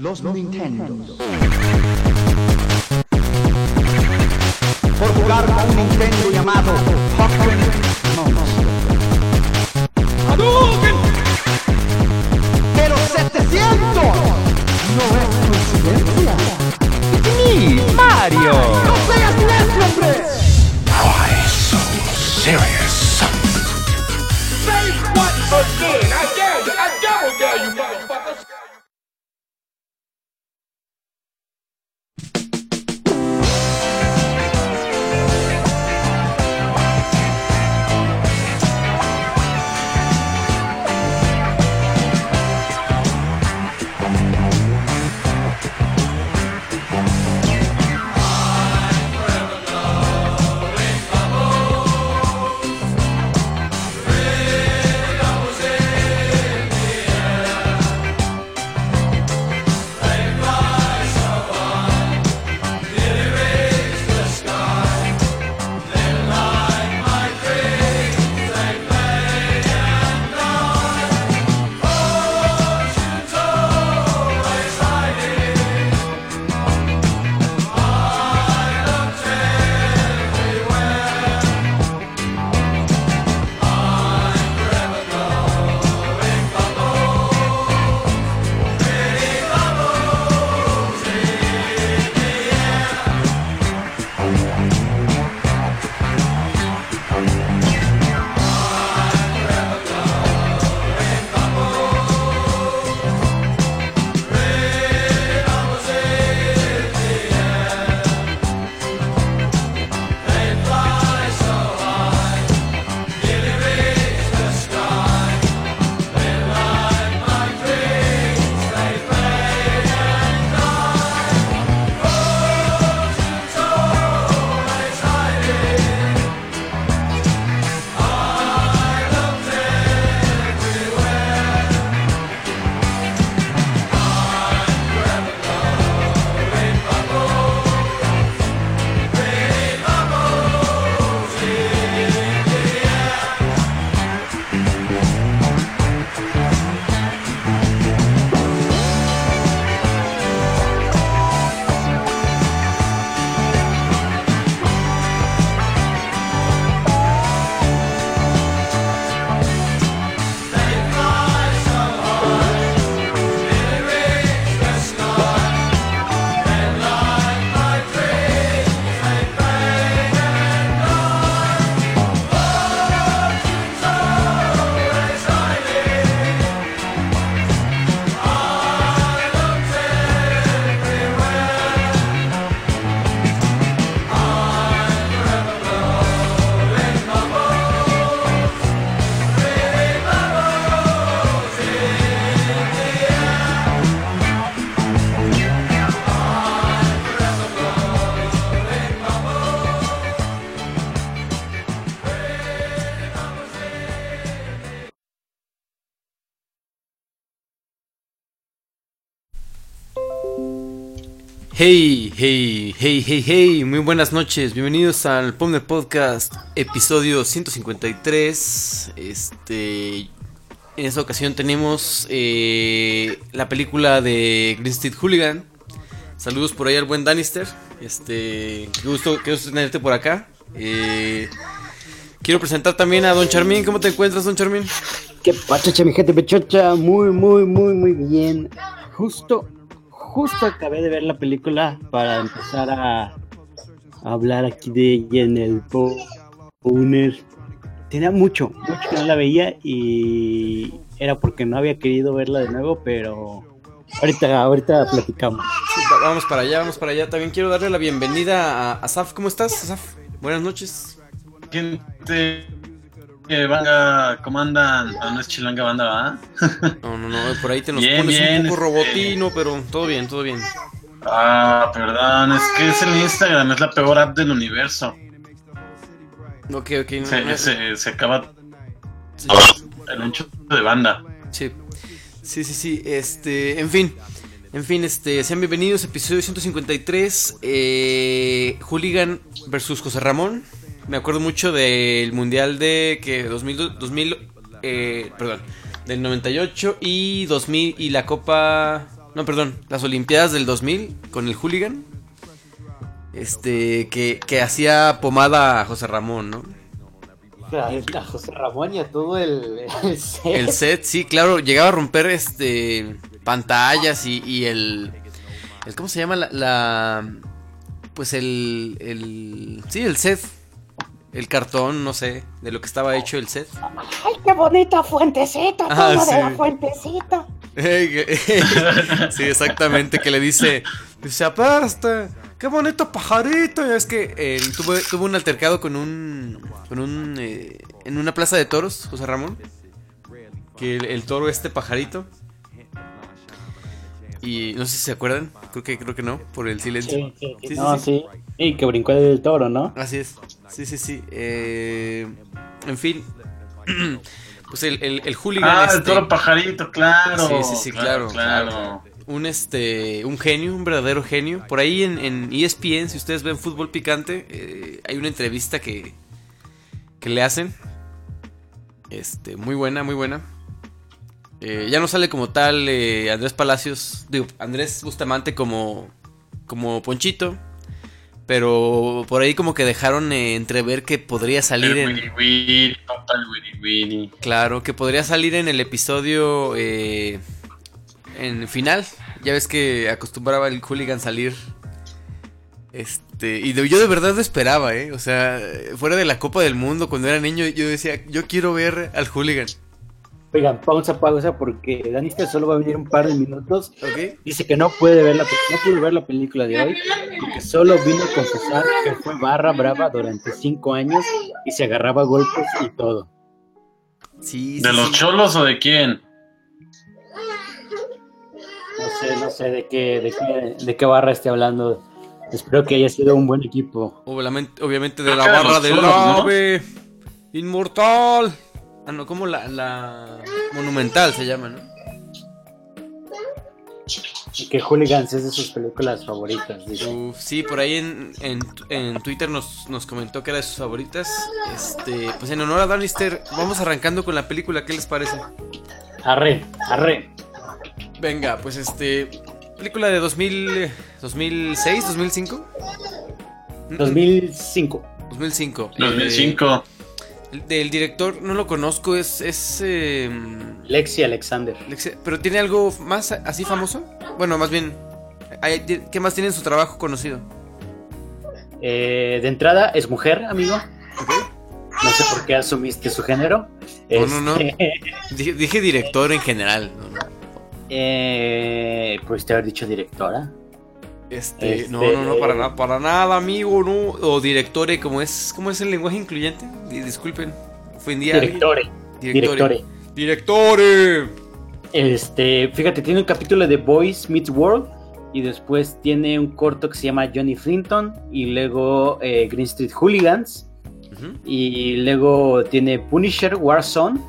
los Nintendo. Por jugar con un Nintendo llamado Pokémon Monster. Pero 700 no es coincidencia. ¡Mi Mario! ¡No seas necio, hombre! Why so serious? Say what again? I dare you. I double dare you, Hey, hey, hey, hey, hey, muy buenas noches, bienvenidos al Pomner Podcast, episodio 153. Este, en esta ocasión tenemos eh, la película de Green Street Hooligan. Saludos por ahí al buen Danister. Este, qué gusto, qué gusto tenerte por acá. Eh, quiero presentar también a Don Charmín. ¿Cómo te encuentras, Don Charmín? Qué pachacha, mi gente pechocha. Muy, muy, muy, muy bien. Justo, justo acabé de ver la película para empezar a, a hablar aquí de ella en el Powner. Tenía mucho, mucho que no la veía y era porque no había querido verla de nuevo, pero ahorita, ahorita platicamos. Sí, vamos para allá, vamos para allá. También quiero darle la bienvenida a Asaf. ¿Cómo estás, Asaf? Buenas noches. gente que banda, ¿cómo andan? Ah, no es chilanga banda, ¿va? No, no, no, por ahí te nos Bien, pones bien, un poco este- robotino, pero todo bien, todo bien. Ah, perdón, es que es el Instagram, es la peor app del universo. Ok, ok, no, Se, no- se, se acaba el ancho de banda. Sí. Sí, sí, sí. Este, en fin. En fin, este, sean bienvenidos, episodio 153. Eh, Hooligan versus José Ramón. Me acuerdo mucho del mundial de que 2000, 2000 eh, perdón, del 98 y 2000 y la Copa no, perdón, las Olimpiadas del 2000 con el hooligan. Este, que, que hacía pomada a José Ramón, ¿no? A José Ramón y a todo el, el set. El set, sí, claro, llegaba a romper este pantallas y, y el, el ¿cómo se llama la, la- pues el el sí, el set, el cartón, no sé, de lo que estaba hecho el set. ¡Ay, qué bonita fuentecita! Ah, sí. de la fuentecita! sí, exactamente, que le dice, dice, aparte, qué bonito pajarito. Y es que eh, tuvo, tuvo un altercado con un, con un, eh, en una plaza de toros, José Ramón. Que el, el toro este pajarito. Y no sé si se acuerdan, creo que, creo que no, por el silencio. Sí, sí, sí. Sí, sí, no, sí. sí. Sí, que brincó el toro, ¿no? Así es. Sí, sí, sí. Eh, en fin. Pues el, el, el hooligan Ah, el este, toro pajarito, claro. Sí, sí, sí, claro, claro. un este un genio, un verdadero genio. Por ahí en, en E ESPN, si ustedes ven fútbol picante, eh, hay una entrevista que, que le hacen. Este, muy buena, muy buena. Eh, ya no sale como tal eh, Andrés Palacios, digo, Andrés Bustamante como, como Ponchito. Pero por ahí como que dejaron eh, entrever que podría salir El en... Willy Willy, Willy. Claro, que podría salir en el episodio eh, en final. Ya ves que acostumbraba el hooligan salir. Este, y de- yo de verdad lo esperaba, ¿eh? O sea, fuera de la Copa del Mundo, cuando era niño, yo decía, yo quiero ver al hooligan. Oigan, pausa, pausa, porque Danister solo va a venir un par de minutos. Dice que no puede ver la no pudo ver la película de hoy, porque solo vino a confesar que fue barra brava durante cinco años y se agarraba golpes y todo. Sí, ¿De sí, los sí. cholos o de quién? No sé, no sé de qué, de qué, de qué barra esté hablando. Espero que haya sido un buen equipo. Obviamente, obviamente de la de barra los del Cholos, ¿no? ave. Inmortal. Ah, no, como la, la monumental se llama, ¿no? Que Hooligans es de sus películas favoritas. dice. Uf, sí, por ahí en, en, en Twitter nos, nos comentó que era de sus favoritas. Este, pues en honor a Danister, vamos arrancando con la película, ¿qué les parece? Arre, arre. Venga, pues este, película de 2000, eh, 2006, 2005. 2005. 2005. 2005. Eh, del director no lo conozco, es es eh, Lexi Alexander. Lexe- pero tiene algo más así famoso? Bueno, más bien ¿qué más tiene en su trabajo conocido? Eh, de entrada, es mujer, amigo. No sé por qué asumiste su género. No, no, no. Este, Dije, dije director en general, no, no. eh, Pudiste haber dicho directora. Este, Este- no, no, no, para nada, para nada, amigo, no. O directore, como es, ¿cómo es el lenguaje incluyente? Di- Disculpen, ofendí a alguien. Directore. Directore. Directore. Este, fíjate, tiene un capítulo de Boys Meets World y después tiene un corto que se llama Johnny Flinton y luego eh, Green Street Hooligans y luego tiene Punisher Warzone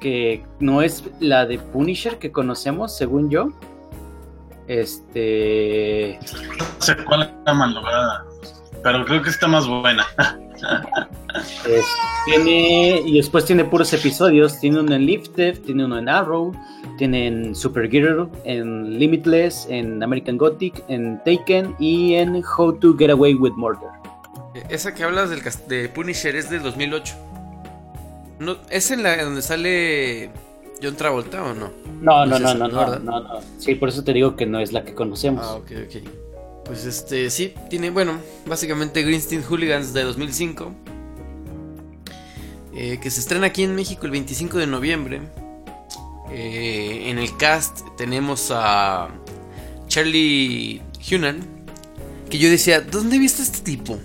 que no es la de Punisher que conocemos según yo. Este, No sé cuál es la malograda. Pero creo que está más buena. es- tiene y después tiene puros episodios, tiene uno en Lifted, tiene uno en Arrow, tiene en Supergirl, en Limitless, en American Gothic, en Taken y en How to Get Away with Murder. Esa que hablas del de Punisher es del 2008. No, ¿Es en la donde sale John Travolta o no? No, No no, no, no, no, no, no. Sí, por eso te digo que no es la que conocemos. Ah, ok, ok. Pues este, sí, tiene, bueno, básicamente Greenstein Hooligans de 2005. eh, que se estrena aquí en México el 25 de noviembre. Eh, en el cast tenemos a Charlie Hunan. Que yo decía, ¿dónde viste este tipo?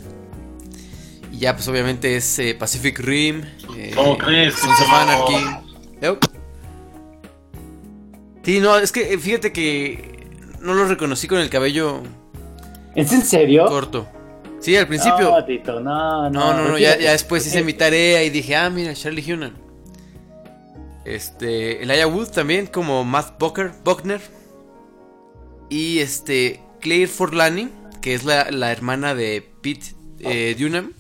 Y ya, pues obviamente es eh, Pacific Rim. Eh, ¿Cómo crees? Sons of. Anarchy. Sí, no, es que eh, fíjate que no lo reconocí con el cabello ¿Es en serio? corto. Sí, al principio. No, Tito, no, No, no, no, ya, ya después hice mi tarea y dije, ah, mira, Charlie Hunan. Este, Elijah Wood también, como Matt Bucker, Buckner. Y este, Claire Forlani, que es la, la hermana de Pete eh, Dunham.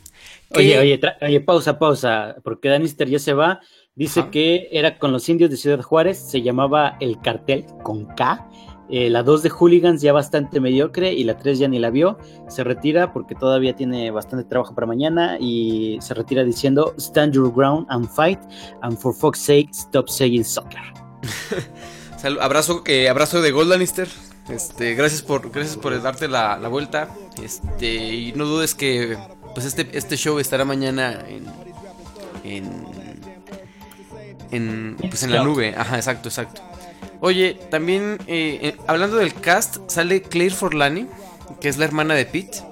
que- Oye, oye, oye, pausa, pausa, porque Danister ya se va. Dice Ajá. que era con los indios de Ciudad Juárez, se llamaba el cartel con K Eh, la 2 de Hooligans ya bastante mediocre y la 3 ya ni la vio. Se retira porque todavía tiene bastante trabajo para mañana y se retira diciendo Stand your ground and fight and for fuck's sake stop saying soccer. Abrazo, eh, abrazo de Goldanister. Este, gracias por, gracias por darte la, la vuelta. Este, y no dudes que pues este, este show estará mañana en, en, en, pues en la nube. Ajá, exacto, exacto. Oye, también eh, eh, hablando del cast, sale Claire Forlani, que es la hermana de Pete.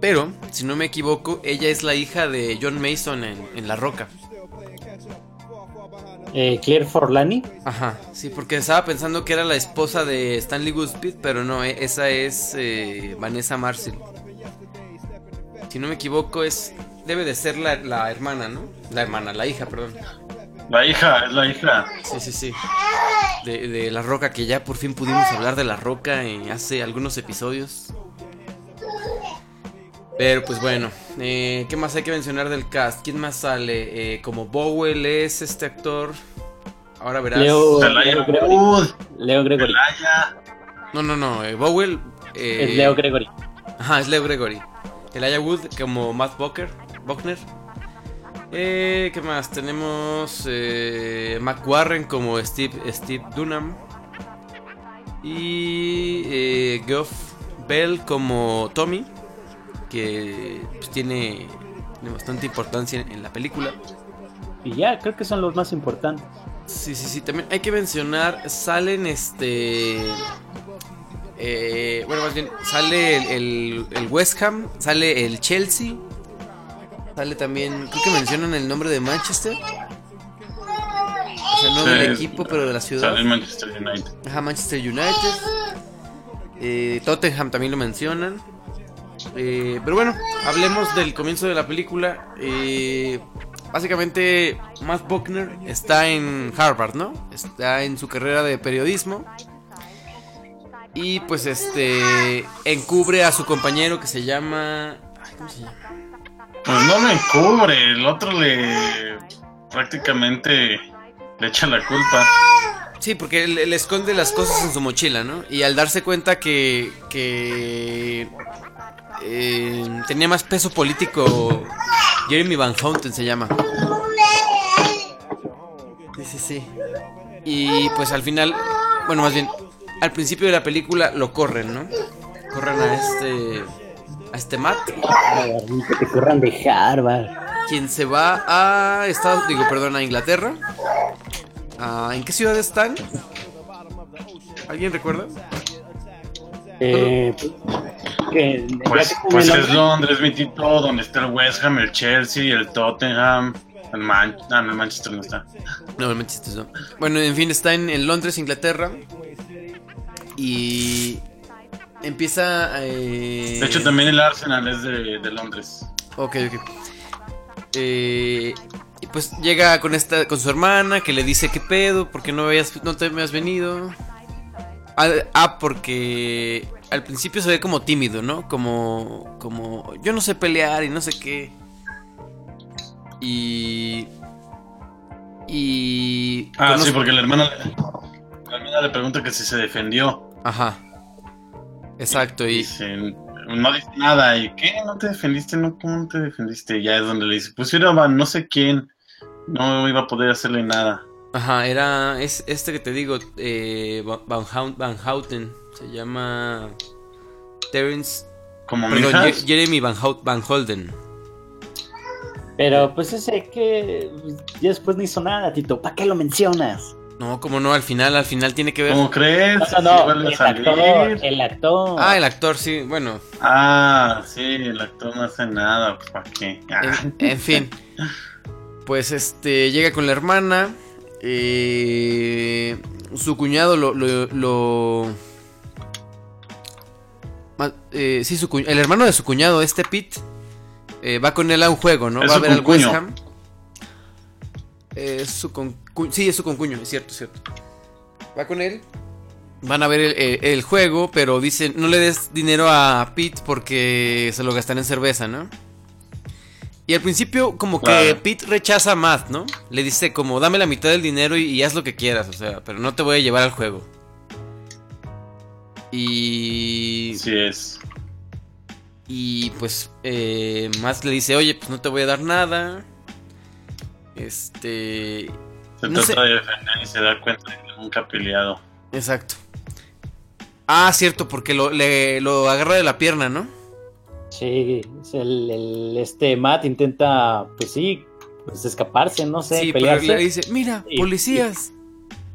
Pero, si no me equivoco, ella es la hija de John Mason en, en La Roca. Eh, Claire Forlani. Ajá, sí, porque estaba pensando que era la esposa de Stanley Goodspeed, pero no, eh, esa es eh, Vanessa Marcel. Si no me equivoco, es debe de ser la, la hermana, ¿no? La hermana, la hija, perdón. La hija, es la hija. Sí, sí, sí. De, de La Roca, que ya por fin pudimos hablar de La Roca en hace algunos episodios. Pero pues bueno, eh, ¿qué más hay que mencionar del cast? ¿Quién más sale? Eh, como Bowell es este actor. Ahora verás. Leo, Leo Gregory. Leo. No, no, no. eh, Bowell. eh, Es Leo Gregory. Ajá, es Leo Gregory. Elijah Wood como Matt Bucker, Buckner. Eh, ¿Qué más? Tenemos eh, Mac Warren como Steve, Steve Dunham. Y eh, Geoff Bell como Tommy, que pues, tiene, tiene bastante importancia en, en la película. Y ya, creo que son los más importantes. Sí, sí, sí. También hay que mencionar, salen este... eh, bueno, más bien, sale el, el- el West Ham, sale el Chelsea, sale también, creo que mencionan el nombre de Manchester. O sea, no Sí, del equipo, pero de la ciudad. Sale Manchester United. Ajá, Manchester United. Eh, Tottenham también lo mencionan. Eh, pero bueno, hablemos del comienzo de la película. Eh, básicamente, Matt Buckner está en Harvard, ¿no? Está en su carrera de periodismo. Y pues este encubre a su compañero que se llama. ay, ¿Cómo se llama? Pues no lo encubre, el otro le prácticamente le echa la culpa. Sí, porque él esconde las cosas en su mochila, ¿no? Y al darse cuenta que, que eh, tenía más peso político, Jeremy Van Houten se llama. Sí, sí, sí. Y pues al final, bueno, más bien, al principio de la película lo corren, ¿no? Corren a este, a este Matt, Que te corran de Harvard. quien se va a Estados, digo, perdón, a Inglaterra. Ah, ¿En qué ciudad están? ¿Alguien recuerda? Eh, que, Pues, pues es Londres, mi tito, donde está el West Ham, el Chelsea, el Tottenham, el, Man ah, no, el Manchester no está. No, el Manchester no. Bueno, en fin, está en, en Londres, Inglaterra. Y empieza. eh, De hecho, también el Arsenal es de, de Londres. Ok, ok. Eh, y pues llega con esta, con su hermana que le dice qué pedo, porque no habías, no te me has venido. Ah, ah, porque al principio se ve como tímido, ¿no? Como, como yo no sé pelear y no sé qué. Y y Ah, conoce- sí, porque la hermana, la hermana le pregunta que si se defendió. Ajá. Exacto, y no dice nada. ¿Y qué? ¿No te defendiste? No, ¿cómo no te defendiste? Y ya es donde le dice, pues era Van no sé quién. No iba a poder hacerle nada. Ajá, era es este que te digo, eh, Van, Van Hou- Van Houten, se llama Terence, Como perdón, Jeremy Van, Hout- Van Holden. Pero pues ese que ya después no hizo nada, Tito. ¿Para qué lo mencionas? No, como no, al final, al final tiene que ver. ¿Cómo crees? No, no, el actor, el actor. Ah, el actor, sí, bueno, Ah, sí, el actor no hace nada. pues, ¿Para qué? Ah, en, en fin. Pues este, llega con la hermana. eh, su cuñado lo. lo, lo- eh, sí, su el hermano de su cuñado, este Pete, eh, va con él a un juego, ¿no? Es va a ver al West. Ham. Eh, Es su sí, es su concuño, es cierto, es cierto. Va con él. Van a ver el, el- el juego, pero dicen, no le des dinero a Pete porque se lo gastan en cerveza, ¿no? Y al principio como que Claro. Pete rechaza a Matt, ¿no? Le dice como dame la mitad del dinero y, y haz lo que quieras, o sea, pero no te voy a llevar al juego. Y. Sí es. Y pues eh, Matt le dice, oye, pues no te voy a dar nada. Este... Se No trata sé. de defender y se da cuenta de que nunca ha peleado. Exacto. Ah, cierto, porque lo, le, lo agarra de la pierna, ¿no? Sí, el, el- este Matt intenta, pues sí, pues escaparse, no sé, sí, pero pelearse. le dice, mira, Y- policías.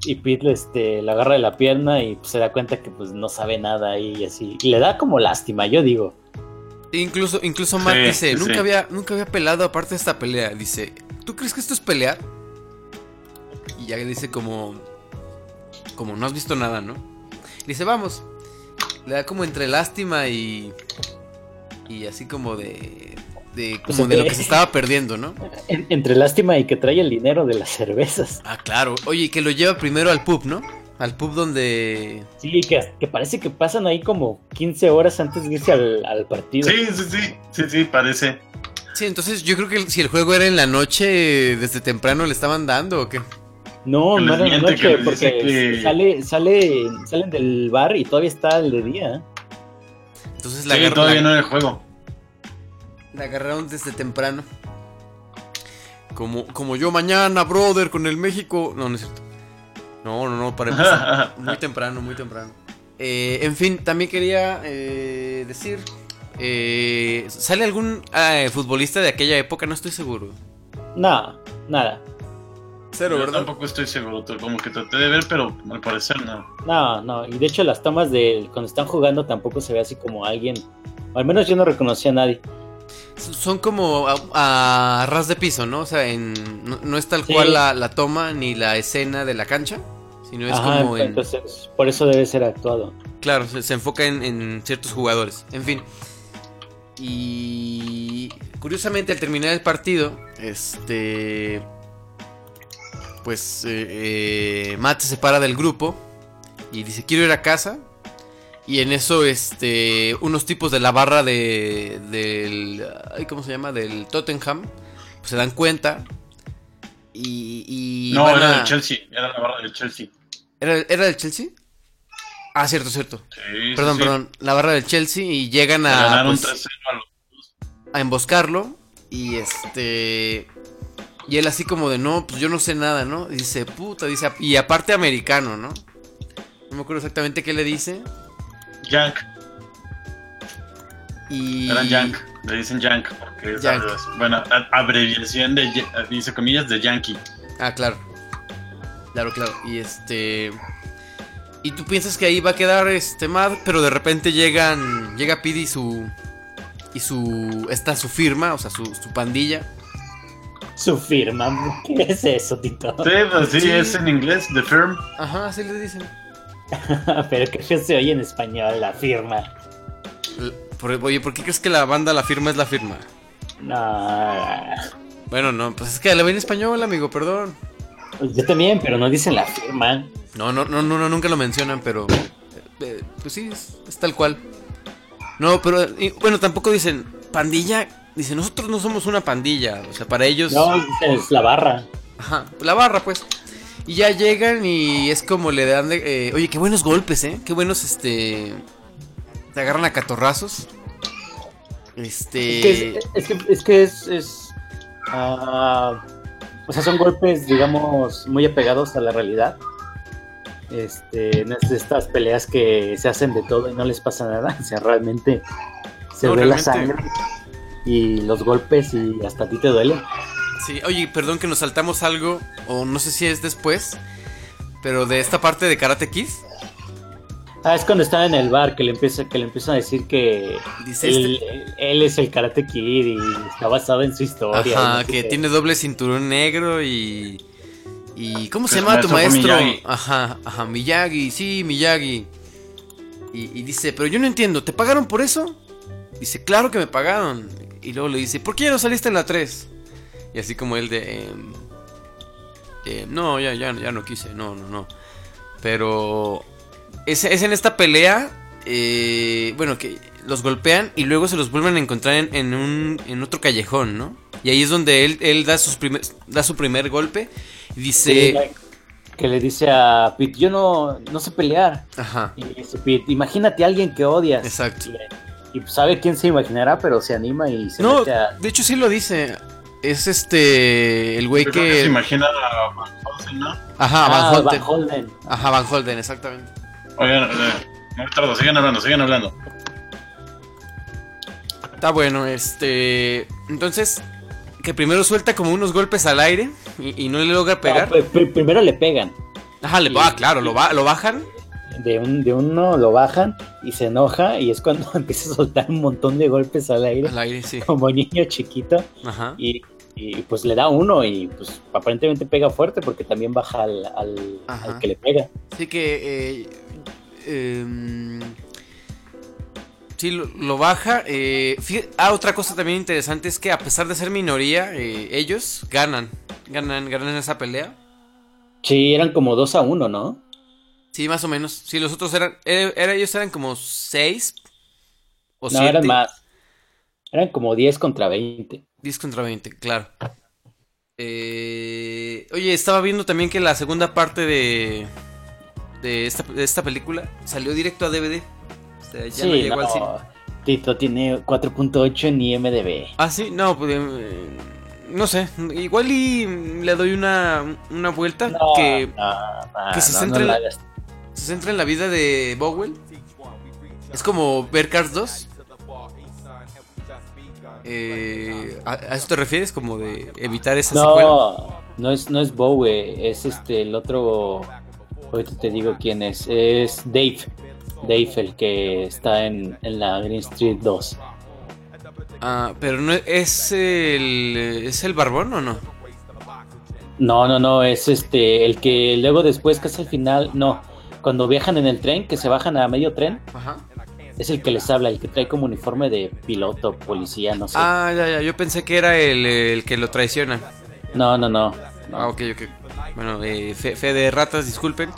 Y Pete este, le agarra de la pierna y pues, se da cuenta que pues no sabe nada y así. Y le da como lástima, yo digo. Incluso, incluso Matt Sí, dice, sí, nunca sí. había, nunca había pelado aparte de esta pelea. Dice, ¿tú crees que esto es pelear? Y ya le dice como, como no has visto nada, ¿no? Dice, vamos. Le da como entre lástima y, y así como de, de Pues, como de lo que se estaba perdiendo, ¿no? En- entre lástima y que trae el dinero de las cervezas. Ah, claro. Oye, y que lo lleva primero al pub, ¿no? Al pub donde... Sí, que, que parece que pasan ahí como 15 horas antes de irse al, al partido. Sí, sí, sí, sí, sí, parece. Sí, entonces yo creo que si el juego era en la noche, desde temprano le estaban dando o qué. No, no era que noche, porque que- sale, sale, salen del bar y todavía está el de día. Entonces la, Sí, agar- todavía la- no era el juego. la agarraron desde temprano. Como, como yo mañana, brother, con el México. No, no es cierto. No, no, no, para empezar. muy temprano, muy temprano. Eh, en fin, también quería eh, decir. eh, ¿Sale algún eh, futbolista de aquella época? No estoy seguro. No, nada. Cero, Yo ¿verdad? tampoco estoy seguro, como que traté de ver, pero al parecer no. No, no. Y de hecho las tomas de cuando están jugando tampoco se ve así como alguien. o Al menos yo no reconocí a nadie. Son como a, a ras de piso, ¿no? O sea, en, no, no es tal Sí. cual la, la toma ni la escena de la cancha, sino es Ajá, como en... entonces por eso debe ser actuado. Claro, se, se enfoca en, en ciertos jugadores. En fin. Y curiosamente al terminar el partido, este... Pues eh, eh, Matt se separa del grupo y dice, quiero ir a casa. Y en eso, este, unos tipos de la barra de, del, ay, ¿cómo se llama? Del Tottenham, pues se dan cuenta. Y, y no, era a- del Chelsea, era la barra del Chelsea. ¿Era, ¿Era del Chelsea? Ah, cierto, cierto. Sí, Perdón, sí, perdón. La barra del Chelsea y llegan Le a, Ganaron pues, 3-0 a los- a emboscarlo. Y este. Y él así como de no, pues yo no sé nada, ¿no? Y dice, puta, dice, y aparte americano, ¿no? No me acuerdo exactamente qué le dice. Yank, Y. eran Yank, le dicen Yank porque es Yank. bueno, abreviación de, dice comillas, de Yankee. Ah, claro. Claro, claro. Y este. Y tú piensas que ahí va a quedar este Mad, pero de repente llegan. Llega Pidi y su. Y su. Está su firma, o sea, su, su pandilla. Su firma. ¿Qué es eso, Tito? Sí, pues sí, Sí. es en inglés, The Firm. Ajá, así le dicen. Pero qué feo se oye en español la firma. Oye, ¿por qué crees que la banda La Firma es La Firma? No. Bueno, no, pues es que la ven en español, amigo, perdón. Yo también, pero no dicen la firma. No, no, no, no, no, nunca lo mencionan, pero. eh, eh, pues sí, es, es tal cual. No, pero. y, bueno, tampoco dicen pandilla. Dicen, nosotros no somos una pandilla. O sea, para ellos. No, es la barra. Ajá, la barra, pues. Y ya llegan y es como le dan de. eh, oye, qué buenos golpes, ¿eh? Qué buenos, este. Te agarran a catorrazos. Este. Es que es, es, que, es, que es- es, ah, o sea, son golpes, digamos, muy apegados a la realidad. Este, no es de estas peleas que se hacen de todo y no les pasa nada. O sea, realmente se No, ve la sangre y los golpes y hasta a ti te duele. Sí, oye, perdón que nos saltamos algo, o no sé si es después, pero de esta parte de Karate Kid, Ah, es cuando están en el bar que le empieza, que le empiezan a decir que Dice él, él es el Karate Kid y está basado en su historia. ajá, no sé que qué. tiene doble cinturón negro y... y ¿Cómo se llama tu maestro fue maestro? Miyagi. Ajá, ajá, Miyagi, sí, Miyagi. Y, y dice, pero yo no entiendo, ¿te pagaron por eso? Dice, claro que me pagaron. Y luego le dice, ¿por qué ya no saliste en la 3? Y así como él de... eh, no, ya, ya, ya no quise, no, no, no. Pero es, es en esta pelea, eh, bueno, que los golpean y luego se los vuelven a encontrar en, en un, en otro callejón, ¿no? Y ahí es donde él, él da, sus primer, da su primer golpe y dice... que le dice a Pete, yo no, no sé pelear. Ajá. Y dice Pete, imagínate a alguien que odias. Exacto. Y sabe quién se imaginará, pero se anima y se No, mete a... de hecho sí lo dice. Es este. El güey creo que se que. imagina a Van Helsing, ¿no? Ajá, Ah, Van Holten. Van Holden. Ajá, Van Holden, exactamente. Oigan, eh, no me tardo, sigan hablando, sigan hablando. Está bueno, este. Entonces, que primero suelta como unos golpes al aire y, y no le logra pegar. No, pr- primero le pegan. Ajá, le va, claro, lo, lo bajan. De, un, de uno lo bajan y se enoja y es cuando empieza a soltar un montón de golpes al aire Al aire, sí. como niño chiquito Ajá. y, y, pues le da uno y pues aparentemente pega fuerte porque también baja al, al, que le pega. Así que. Eh, em, sí, lo, lo baja. eh, ah, otra cosa también interesante es que a pesar de ser minoría, eh, ellos ganan. Ganan, ganan esa pelea. Sí, eran como dos a uno, ¿no? Sí, más o menos. Sí, los otros eran. Era, era- ellos eran como 6 o no, 7. eran más. Eran como 10 contra 20. 10 contra 20, claro. Eh, oye, estaba viendo también que la segunda parte de, de, esta, de esta película salió directo a DVD. O sea, ya no sí, llegó al cine. no. Tito tiene 4.8 en IMDB. Ah, sí, no, pues, eh, no sé. Igual y le doy una, una vuelta No, que no, no, que se no, centre no en la. Se centra en la vida de Bowell. Es como ver Cars 2. Eh, ¿a, a eso te refieres? Como de evitar esa secuela. No, no es, no es Bowie, es este el otro. Ahorita te digo quién es. Es Dave. Dave, el que está en, en la Green Street 2. Ah, pero no es el es el barbón o no? No, no, no, es este el que luego después, casi al final, no. Cuando viajan en el tren, que se bajan a medio tren, Ajá. es el que les habla, el que trae como uniforme de piloto, policía, no sé. Ah, ya, ya. Yo pensé que era el, el que lo traiciona. No, no, no. no. Ah, ok, ok. Bueno, eh, fe, fe de ratas, disculpen.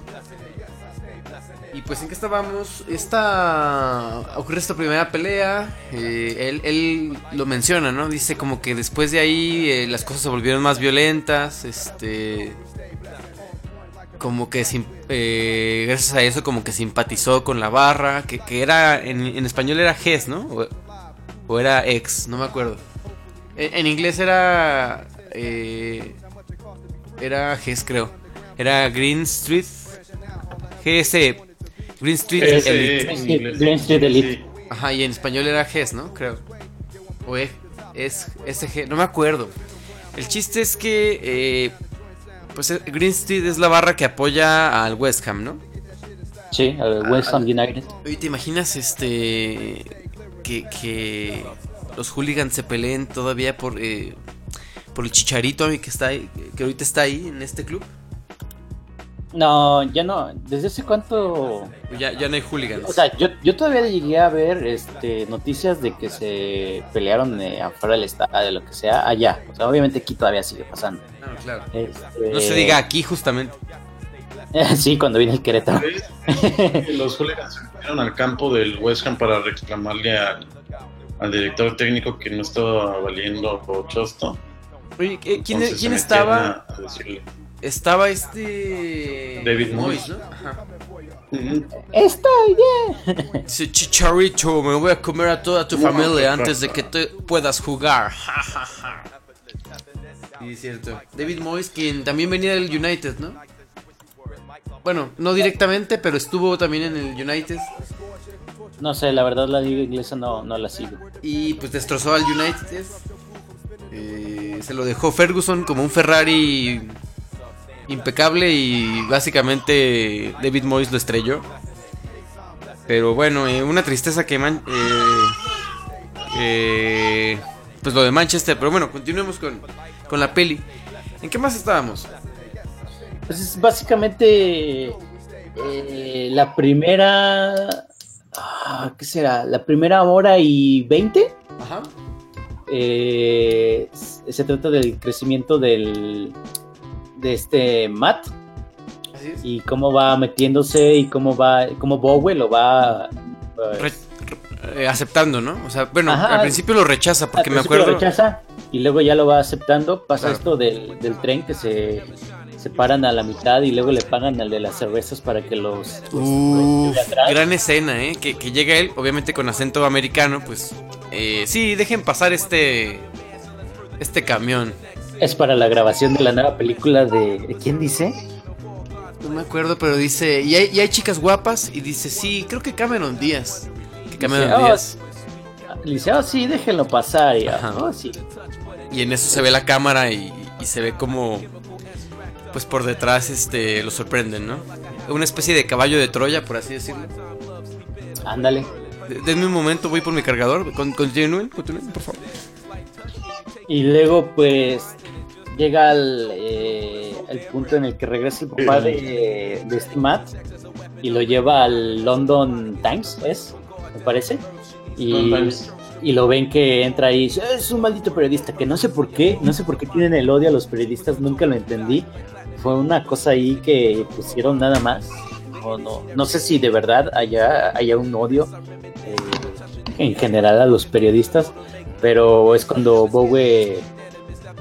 Y pues en qué estábamos, esta ocurre esta primera pelea, eh, él, él lo menciona, ¿no? Dice como que después de ahí eh, las cosas se volvieron más violentas, este, como que sim- eh, gracias a eso como que simpatizó con la barra, que, que era, en, en español era GES, ¿no? O, o era ex, no me acuerdo. En, en inglés era, eh, era GES creo, era Green Street, GS, Green Street Elite. en. Green Street Elite. Sí. Ajá, y en español era GES, ¿no? Creo. O E- es SG, no me acuerdo. El chiste es que, eh, pues eh, Green Street es la barra que apoya al West Ham, ¿no? Sí, al West Ham United. Oye, ¿te imaginas este que, que los hooligans se peleen todavía por eh, por el chicharito que está ahí, que ahorita está ahí en este club? No, ya no. ¿Desde hace cuánto? Ya, ya no hay hooligans. O sea, yo, yo todavía llegué a ver este, noticias de que se pelearon eh, afuera del estadio, lo que sea, allá. O sea, obviamente aquí todavía sigue pasando. Ah, claro. Este, No se diga aquí justamente. sí, cuando viene el Querétaro. Los hooligans se metieron al campo del West Ham para reclamarle al, al director técnico que no estaba valiendo chosto. Oye, ¿qué- ¿quién, Entonces quién estaba? metieron a- a decirle, Estaba este. David Moyes. ¿no? Ajá. "Ujú, Está bien. Dice, Chicharito, me voy a comer a toda tu familia antes de que te puedas jugar. Ja, ja, ja. Sí, es cierto. David Moyes, quien también venía del United, ¿no? Bueno, no directamente, pero estuvo también en el United. No sé, la verdad la liga inglesa no, no la sigo. Y pues destrozó al United. Eh, se lo dejó Ferguson como un Ferrari impecable y básicamente David Moyes lo estrelló. Pero bueno, eh, una tristeza que man- eh, eh, pues lo de Manchester. Pero bueno, continuemos con, con la peli. ¿En qué más estábamos? Pues es básicamente eh, la primera. ah, ¿Qué será? La primera hora y veinte. Ajá. Eh, se trata del crecimiento del de este Matt es. y cómo va metiéndose y cómo va cómo Bowie lo va pues, re- eh, aceptando, ¿no? O sea, bueno, Ajá. al principio lo rechaza porque al me principio lo acuerdo. rechaza y luego ya lo va aceptando pasa Claro. esto del, del tren que se, separan a la mitad y luego le pagan al de las cervezas para que los... los Uf, gran escena, ¿eh? Que, que llega él, obviamente con acento americano, pues... Eh, sí, dejen pasar este... Este camión. Es para la grabación de la nueva película de... ¿de ¿Quién dice? No me acuerdo, pero dice... Y hay, y hay chicas guapas y dice, sí, creo que Cameron Díaz. Que Cameron Dice, "Oh, Díaz. Le dice, oh sí, déjenlo pasar. Y, Ajá. oh, sí. Y en eso se ve la cámara y, y se ve como... Pues por detrás este lo sorprenden, ¿no? Una especie de caballo de Troya, por así decirlo. Ándale. De- Denme un momento, voy por mi cargador. Con, continúen, continúen, por favor. Y luego, pues, llega al eh, el punto en el que regresa el papá de, de este Matt y lo lleva al London Times, ¿es? Me parece. Y, lo ven que entra ahí, es un maldito periodista, que no sé por qué, no sé por qué tienen el odio a los periodistas, nunca lo entendí. Fue una cosa ahí que pusieron nada más. O no, no sé si de verdad haya, haya un odio eh, en general a los periodistas, pero es cuando Bowie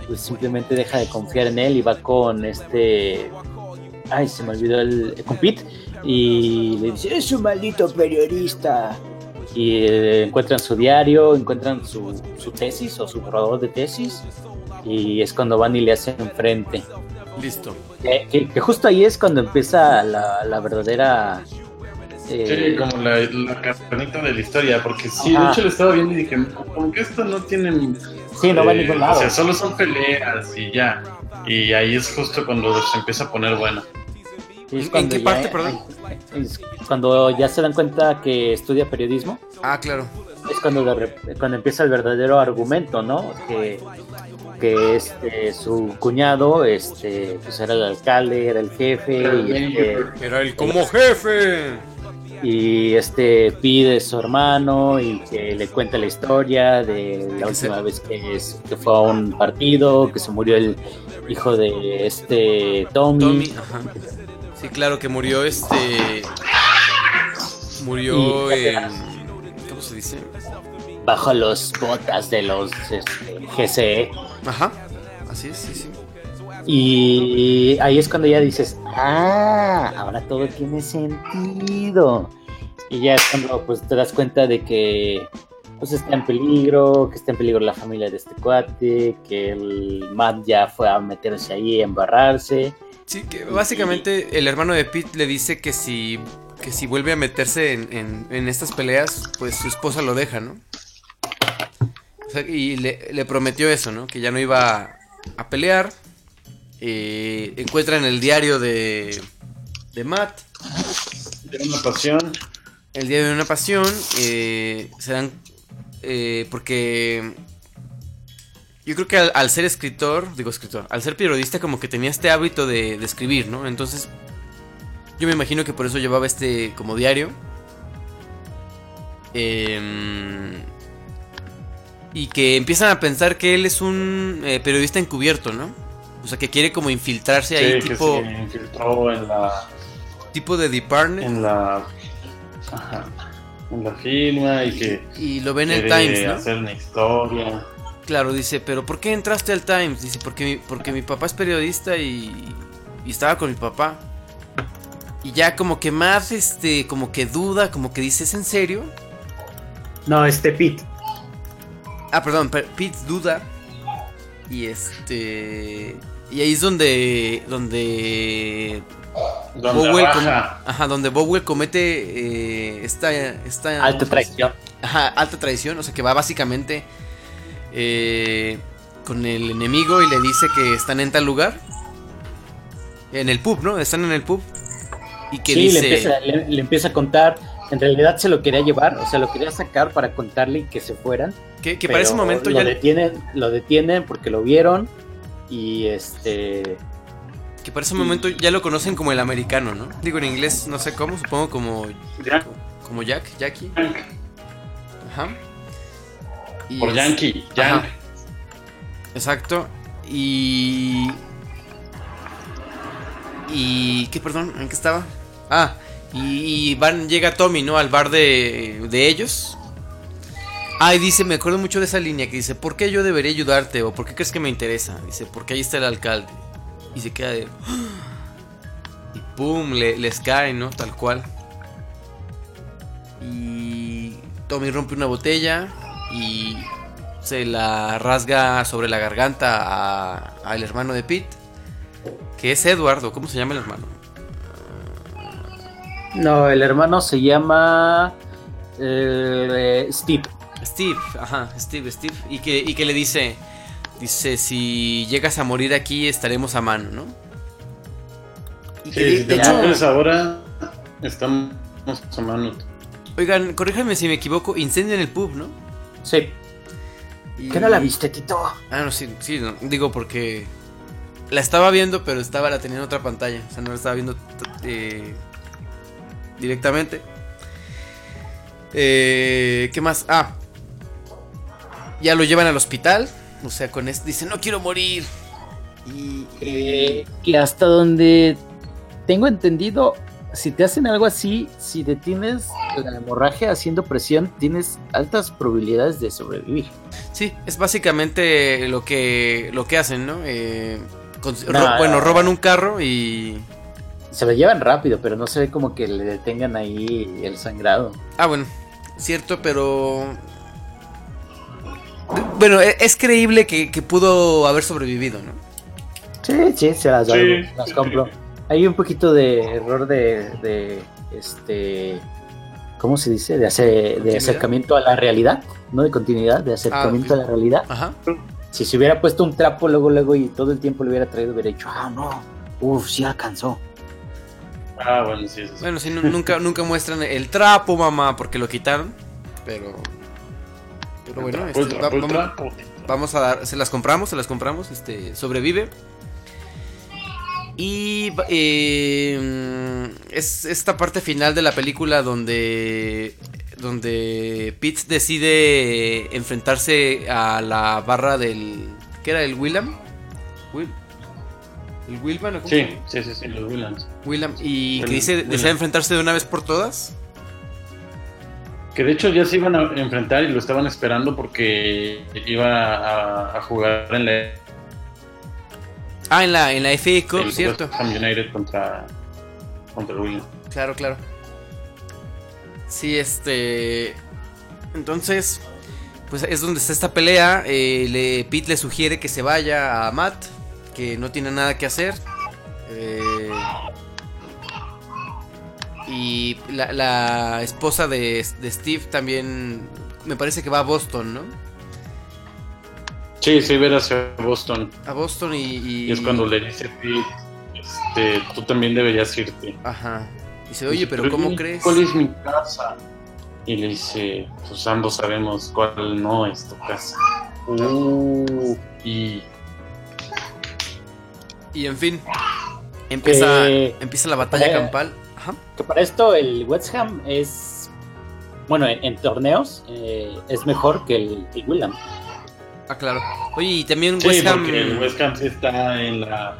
pues simplemente deja de confiar en él y va con este ay se me olvidó el con Pete y le dice es un maldito periodista y eh, encuentran su diario encuentran su, su tesis o su borrador de tesis y es cuando van y le hacen frente Listo. que, que- que justo ahí es cuando empieza la, la verdadera eh, Sí, como la, la carnita de la historia, porque sí, Ajá. de hecho lo estaba viendo y dije, como que esto no tiene... Sí, no va a eh, ningún lado. O sea, solo son peleas y ya. Y ahí es justo cuando se empieza a poner bueno. es ¿En cuando qué ya- parte, perdón? es cuando ya se dan cuenta que estudia periodismo Ah, claro. es cuando, cuando empieza el verdadero argumento, ¿no? Que, que este, su cuñado este, pues era el alcalde, era el jefe, y este, Era el como jefe. Y este pide su hermano y que le cuenta la historia de la última vez que, es- que fue a un partido, que se murió el hijo de este Tommy. Tommy, ajá. Sí, claro que murió este. Murió en. ¿Cómo se dice? bajo los botas de los este, GCE. Ajá. Así es, sí, sí. Y ahí es cuando ya dices, ah, ahora todo tiene sentido. Y ya es cuando pues te das cuenta de que pues está en peligro, que está en peligro la familia de este cuate, que el Matt ya fue a meterse ahí, a embarrarse. Sí, que básicamente el hermano de Pete le dice que si. Que si vuelve a meterse en, en- en estas peleas, pues su esposa lo deja, ¿no? O sea, y le, le prometió eso, ¿no? Que ya no iba a, a pelear. Eh, encuentra en el diario de, de Matt Era una pasión. El diario de una pasión eh, se dan eh, porque yo creo que al, al ser escritor, digo escritor, al ser periodista como que tenía este hábito de, de escribir, ¿no? Entonces yo me imagino que por eso llevaba este como diario. Em, y que empiezan a pensar que él es un eh, periodista encubierto, ¿no? O sea, que quiere como infiltrarse ahí, Sí, que tipo, se infiltró en la... tipo de Department. En la... Ajá. En la firma y que... Y lo ve en el Times, ¿no? hacer una historia. Claro, dice, pero ¿por qué entraste al Times? Dice, porque mi, porque mi papá es periodista y, y estaba con mi papá. Y ya como que más, este, como que duda, como que dice, ¿es en serio? No, este Pete. Ah, perdón, per- Pete duda. Y este... Y ahí es donde... Donde... Donde Bowell com- ajá, donde Bowell comete eh, esta, esta... Alta traición. Ajá, alta traición, o sea que va básicamente eh, con el enemigo y le dice que están en tal lugar. En el pub, ¿no? Están en el pub. Y que sí, dice... le, empieza, le- le empieza a contar. En realidad se lo quería llevar, o sea, lo quería sacar para contarle y que se fueran. que, que para ese momento lo ya... detienen, lo detienen porque lo vieron y este Que para ese momento ya lo conocen como el americano, ¿no? Digo en inglés, no sé cómo, supongo como... Ya, Como Jack, Jackie. Ajá. Y Por es- Yankee. Ajá. Yank. Exacto. Y. Y. ¿Qué, perdón? ¿En qué estaba? Ah, y, y van, llega Tommy, ¿no? Al bar de, de ellos. Ah, y dice, me acuerdo mucho de esa línea que dice, ¿por qué yo debería ayudarte? ¿O por qué crees que me interesa? Dice, porque ahí está el alcalde. Y se queda de... Y pum, le- les cae, ¿no? Tal cual. Y Tommy rompe una botella y se la rasga sobre la garganta a- al hermano de Pete, que es Eduardo. ¿Cómo se llama el hermano? No, el hermano se llama eh, Steve. Steve, ajá, Steve, Steve. Y que, y que le dice, dice, si llegas a morir aquí estaremos a mano, ¿no? Y que Sí, de- si de te hecho, mueres ahora, estamos a mano. oigan, corríjanme si me equivoco, incendian el pub, ¿no? Sí. Y- ¿Qué no la viste, Tito? Ah, no, sí, sí, no, digo porque la estaba viendo, pero estaba la tenía en otra pantalla, o sea, no la estaba viendo eh, directamente. Eh, ¿Qué más? Ah, ya lo llevan al hospital, o sea, con esto dice, no quiero morir. Y, Eh, que hasta donde tengo entendido, si te hacen algo así, si detienes la hemorragia haciendo presión, tienes altas probabilidades de sobrevivir. Sí, es básicamente lo que lo que hacen, ¿no? Eh, con- ro- Nah. bueno, roban un carro y Se lo llevan rápido, pero no se ve como que le detengan ahí el sangrado. ah, bueno, cierto, pero bueno, e- es creíble que, que pudo haber sobrevivido, ¿no? Sí, sí, se las, Sí. las compro. Hay un poquito de error de, de este, ¿cómo se dice? De, hacer, de acercamiento a la realidad, no de continuidad, de acercamiento ok. a la realidad. Ajá. Si se hubiera puesto un trapo luego, luego y todo el tiempo le hubiera traído, hubiera dicho, ah, no, uff, sí alcanzó. Ah, bueno, sí, eso sí. Bueno, sí, nu- nunca nunca muestran el trapo, mamá, porque lo quitaron, pero pero bueno, este, va- vamos- a dar, se las compramos, se las compramos, este, sobrevive. Y eh, es esta parte final de la película donde, donde Pete decide enfrentarse a la barra del, ¿qué era? ¿El Willam? Will, ¿El Willman? Sí, sí, sí, sí, los Williams. Willam, y que dice, desea enfrentarse de una vez por todas. Que de hecho ya se iban a enfrentar y lo estaban esperando porque iba a, a jugar en la Ah, en la, en la FA Cup, el cierto. West Ham United contra, contra el Williams. Claro, claro. Sí, este. Entonces, pues es donde está esta pelea. eh, le, Pete le sugiere que se vaya a Matt, que no tiene nada que hacer. eh, y la, la esposa de, de Steve también me parece que va a Boston, ¿no? Sí, sí, ver hacia Boston. A Boston y. y- Y es cuando le dice Pete, este, tú también deberías irte. Ajá. Dice, oye, pero ¿cómo "Pero, crees? ¿Cuál es mi casa? Y le dice, pues ambos sabemos cuál no es tu casa. Uh, y Y en fin. Empieza, Eh, empieza la batalla eh, campal. Ajá. Que para esto el West Ham es, bueno, en, en torneos eh, es mejor que el, el William. Ah, claro. Oye, y también sí, West Ham. porque el West Ham sí está en la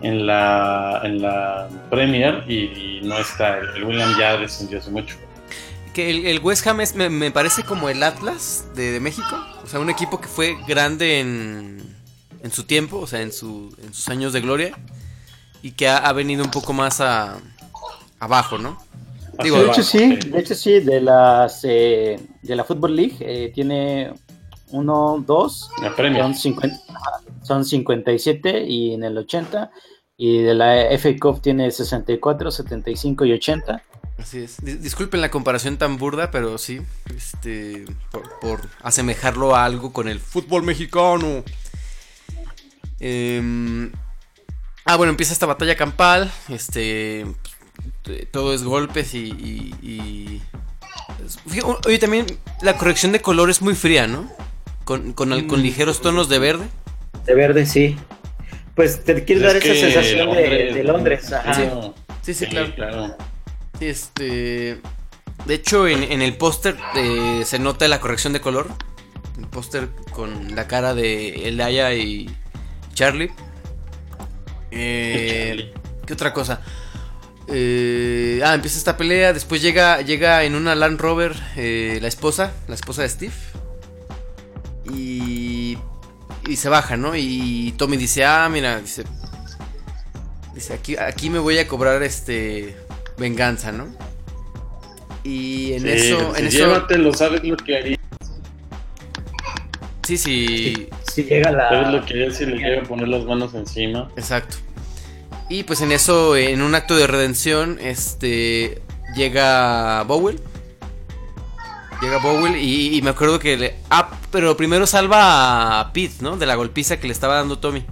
en la en la Premier y, y no está el William ya descendió hace mucho. Que el, el West Ham es, me, me parece como el Atlas de, de México. O sea, un equipo que fue grande en, en su tiempo, o sea, en, su, en sus años de gloria. Y que ha, ha venido un poco más a, abajo, ¿no? Digo, de hecho sí, de hecho sí, de las eh, de la Football League eh, tiene uno, dos, son 50, son 57 y en el 80 y de la FA Cup tiene 64, 75 y 80. Así es. Dis- Disculpen la comparación tan burda, pero sí. Este. Por, por asemejarlo a algo con el fútbol mexicano. Em, ah, bueno, empieza esta batalla campal. Este. Eh, Todo es golpes y. y- y- Fíjate, Oye, también la corrección de color es muy fría, ¿no? Con, con, al- con ligeros tonos de verde. De verde, sí. Pues te quiere dar es esa sensación de, Londres, de Londres. ajá. Sí. Sí, sí, Sí, claro. claro. Sí, este. De hecho, en, en el póster eh, se nota la corrección de color. El póster con la cara de Elaya y Charlie. Eh, Charlie. ¿Qué otra cosa? Eh, ah, empieza esta pelea. Después llega, llega en una Land Rover eh, la esposa, la esposa de Steve. Y, y se baja, ¿no? Y Tommy dice, ah, mira, dice, Dice, aquí, aquí me voy a cobrar este venganza, ¿no? Y en Sí, eso, en eso, llévatelo, sabes lo que haría. sí, sí, Si llega Sabes la. lo que haría si le llega a poner las manos encima. exacto. Y pues en eso, en un acto de redención, este, llega Bowell. Llega Bowell y, y me acuerdo que le... Ah, pero primero salva a Pete, ¿no? De la golpiza que le estaba dando Tommy.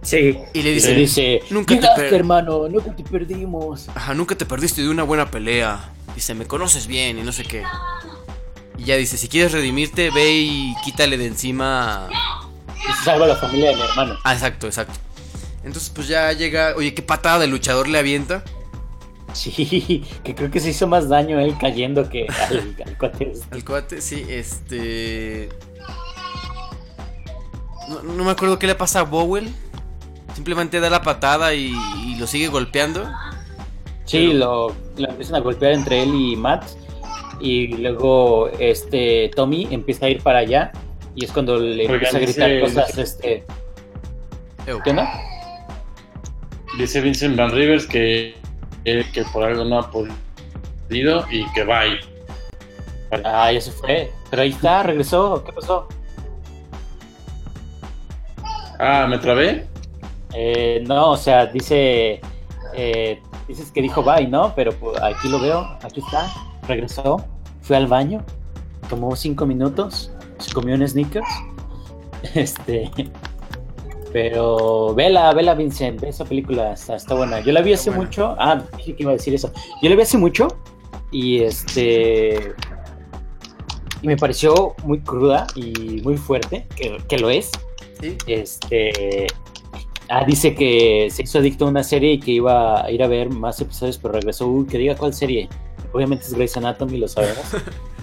Sí. Y le dice, se dice: Nunca te per- hermano, nunca te perdimos. Ajá, nunca te perdiste de una buena pelea. Dice, me conoces bien y no sé qué. Y ya dice, si quieres redimirte, ve y quítale de encima. Y salva a la familia de mi hermano. Ah, exacto, exacto. Entonces, pues ya llega. Oye, qué patada de luchador le avienta. Sí, que creo que se hizo más daño él cayendo que al, al cuate este. Al cuate, sí, este. No, no me acuerdo qué le pasa a Bowell. Simplemente da la patada y, y lo sigue golpeando. Sí, Pero- lo, lo empiezan a golpear entre él y Matt. Y luego este Tommy empieza a ir para allá. Y es cuando le Oigan, empieza a gritar dice- cosas, este. ¿Qué onda? Dice Vincent Van Rivers que, que, por algo no ha podido y que bye. Ah, ya se fue. Pero ahí está, regresó. ¿Qué pasó? Ah, ¿me trabé? Eh, no, o sea, dice. eh, dices que dijo bye, ¿no? Pero pues, aquí lo veo. Aquí está. Regresó. Fue al baño. Tomó cinco minutos. Se comió un sneakers. Este. Pero vela, vela, Vincent. Esa película. Está, está buena. Yo la vi hace mucho. Ah, dije que iba a decir eso. Yo la vi hace mucho. Y este. Y me pareció muy cruda y muy fuerte. Que, que lo es. Sí. Este. Ah, dice que se hizo adicto a una serie y que iba a ir a ver más episodios, pero regresó. Uy, que diga cuál serie. Obviamente es Grey's Anatomy, lo sabemos.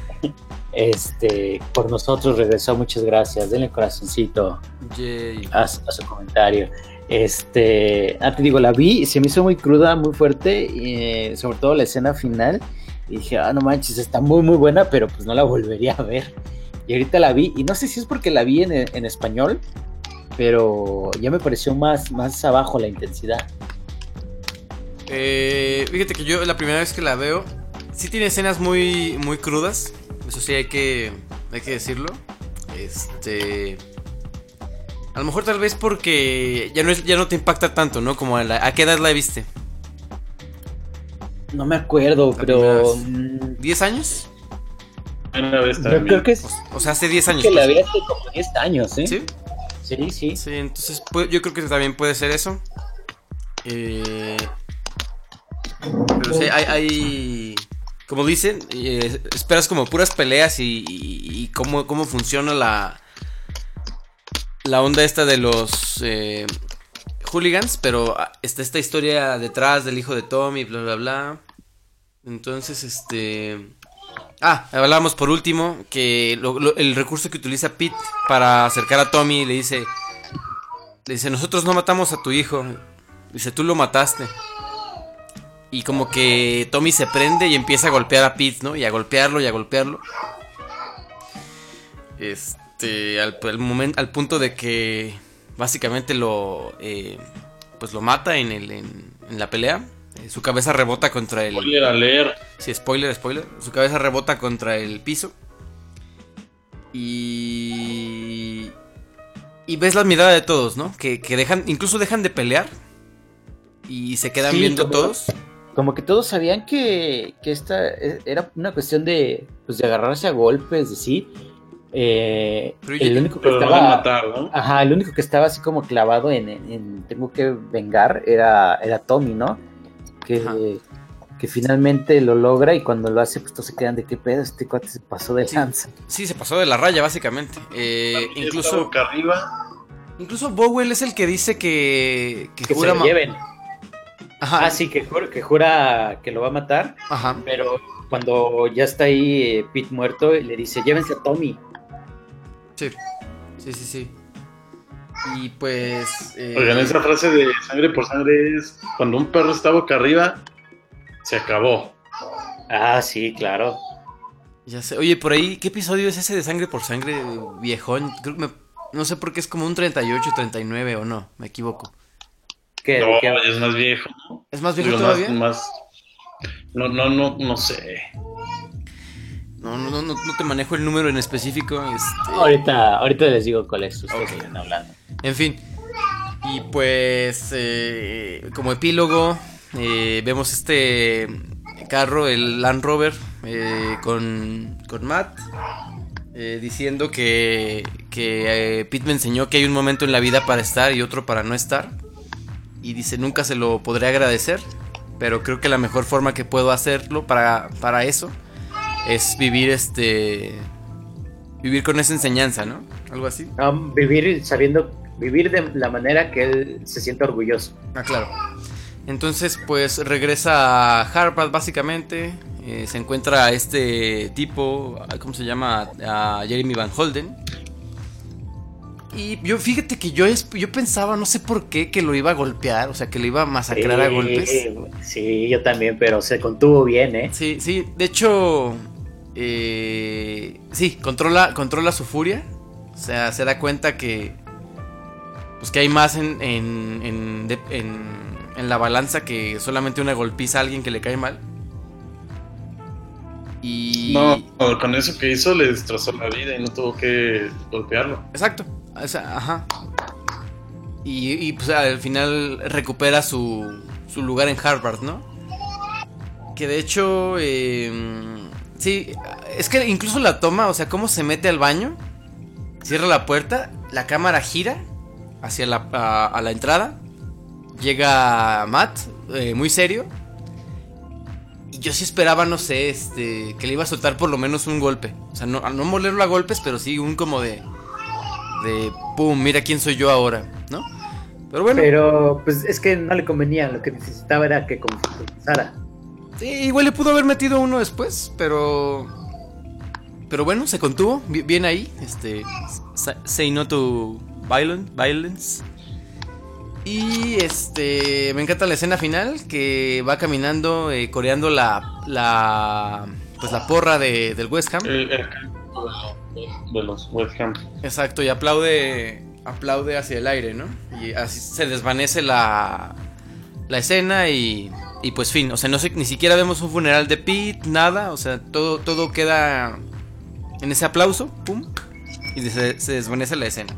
este, por nosotros regresó, muchas gracias. Denle corazoncito Yay. a, su- a su comentario. Este, ah, te digo, la vi se me hizo muy cruda, muy fuerte, y, eh, sobre todo la escena final. Y dije, ah, no manches, está muy, muy buena, pero pues no la volvería a ver. Y ahorita la vi, y no sé si es porque la vi en, en español, pero ya me pareció más, más abajo la intensidad. Eh, fíjate que yo la primera vez que la veo, sí tiene escenas muy, muy crudas. Eso sí hay que, hay que decirlo. Este, a lo mejor tal vez porque ya no es, ya no te impacta tanto, ¿no? Como a, la- ¿a qué edad la viste? No me acuerdo, La pero primera mm, ¿10 años? Una vez yo también. creo que es O sea, hace 10 años. que la pues. vi hace como 10 años, ¿eh? ¿Sí? Sí, sí. Sí, entonces pu- yo creo que también puede ser eso. Eh, pero sí, hay, hay- como dicen, eh, esperas como puras peleas y, cómo, cómo funciona la, la onda esta de los eh, hooligans, pero ah, está esta historia detrás del hijo de Tommy, bla, bla, bla. Entonces, este... Ah, hablábamos por último que lo- el recurso que utiliza Pete para acercar a Tommy le dice, le dice, nosotros no matamos a tu hijo, dice, tú lo mataste. Y como que Tommy se prende y empieza a golpear a Pete, ¿no? Y a golpearlo y a golpearlo. Este, al, al momento, al punto de que básicamente lo, eh, pues lo mata en, el, en, en la pelea. Eh, Su cabeza rebota contra el... Spoiler a leer. Sí, spoiler, spoiler. Su cabeza rebota contra el piso. Y. Y ves la mirada de todos, ¿no? Que, que dejan. Incluso dejan de pelear. Y se quedan Sí, viendo todos. Como que todos sabían que, que esta eh, era una cuestión de, pues, de agarrarse a golpes, de sí. Eh, el único que estaba, matar, ¿no? ajá, el único que estaba así como clavado en, en- en tengo que vengar era, era Tommy, ¿no? Que, Ajá. que finalmente lo logra y cuando lo hace, pues todos se quedan de qué pedo, este cuate se pasó de Sí. lanza. Sí, se pasó de la raya, básicamente. Eh, incluso. arriba. Incluso Bowell es el que dice que. Que, Que se lo lleven. Ajá. Ah, sí, que jura, que jura que lo va a matar, Ajá. pero cuando ya está ahí eh, Pete muerto, le dice, llévense a Tommy. Sí. Sí, sí, sí. Y pues. eh, Oigan, esa frase de sangre por sangre es cuando un perro está boca arriba, se acabó. Ah, sí, claro. Ya sé. Oye, por ahí, ¿qué episodio es ese de sangre por sangre viejón? Creo que me- no sé por qué es como un 38, 39 o no, me equivoco. ¿Qué? No, ¿Qué? es más viejo, ¿no? ¿Es más viejo Digo, todavía? Más, más- No, no, no, no sé. No, no, no, no, no te manejo el número en específico. Este... Ahorita, ahorita les digo cuál es. Ustedes Ok. están hablando. En fin. Y pues, eh, como epílogo, eh, vemos este carro, el Land Rover, eh, con, con Matt, eh, diciendo que, que eh, Pete me enseñó que hay un momento en la vida para estar y otro para no estar. Y dice, nunca se lo podré agradecer, pero creo que la mejor forma que puedo hacerlo para, para eso es vivir este... Vivir con esa enseñanza, ¿no? Algo así. Um, vivir sabiendo, vivir de la manera que él se sienta orgulloso. Ah, claro. Entonces, pues regresa a Harvard básicamente. eh, se encuentra a este tipo, ah, ¿cómo se llama? A Jeremy Van Holden. Y yo, fíjate que yo, es- yo pensaba, no sé por qué, que lo iba a golpear, o sea, que lo iba a masacrar a golpes. Sí, yo también, pero se contuvo bien, ¿eh? Sí, sí, de hecho, eh, sí, controla, controla su furia. O sea, se da cuenta que, pues que hay más en, en, en, de- en- en la balanza que solamente una golpiza a alguien que le cae mal. Y... No, con eso que hizo le destrozó la vida y no tuvo que golpearlo. Exacto. O sea, ajá. Y, pues al final recupera su, su lugar en Harvard, ¿no? Que de hecho, eh, sí, es que incluso la toma, o sea, cómo se mete al baño, cierra la puerta, la cámara gira hacia la, a, la entrada, llega Matt, eh, muy serio, y yo sí esperaba, no sé, este, que le iba a soltar por lo menos un golpe. O sea, no, no molerlo a golpes, pero sí un como de, de, pum, mira quién soy yo ahora, ¿no? Pero bueno. Pero pues es que no le convenía, lo que necesitaba era que confesara. Sí, igual le pudo haber metido uno después, pero. Pero bueno, se contuvo. bi- Bien ahí. Este. sa- Say no to violence. Y este. Me encanta la escena final. Que va caminando, eh, coreando la. la. Pues la porra de, del West Ham. El, de los- de los West Ham. Exacto, y aplaude. Aplaude hacia el aire, ¿no? Y así se desvanece la. La escena y. Y pues fin, o sea, no sé, ni siquiera vemos un funeral de Pete, nada, o sea, todo, todo queda en ese aplauso, pum, y se, se desvanece la escena.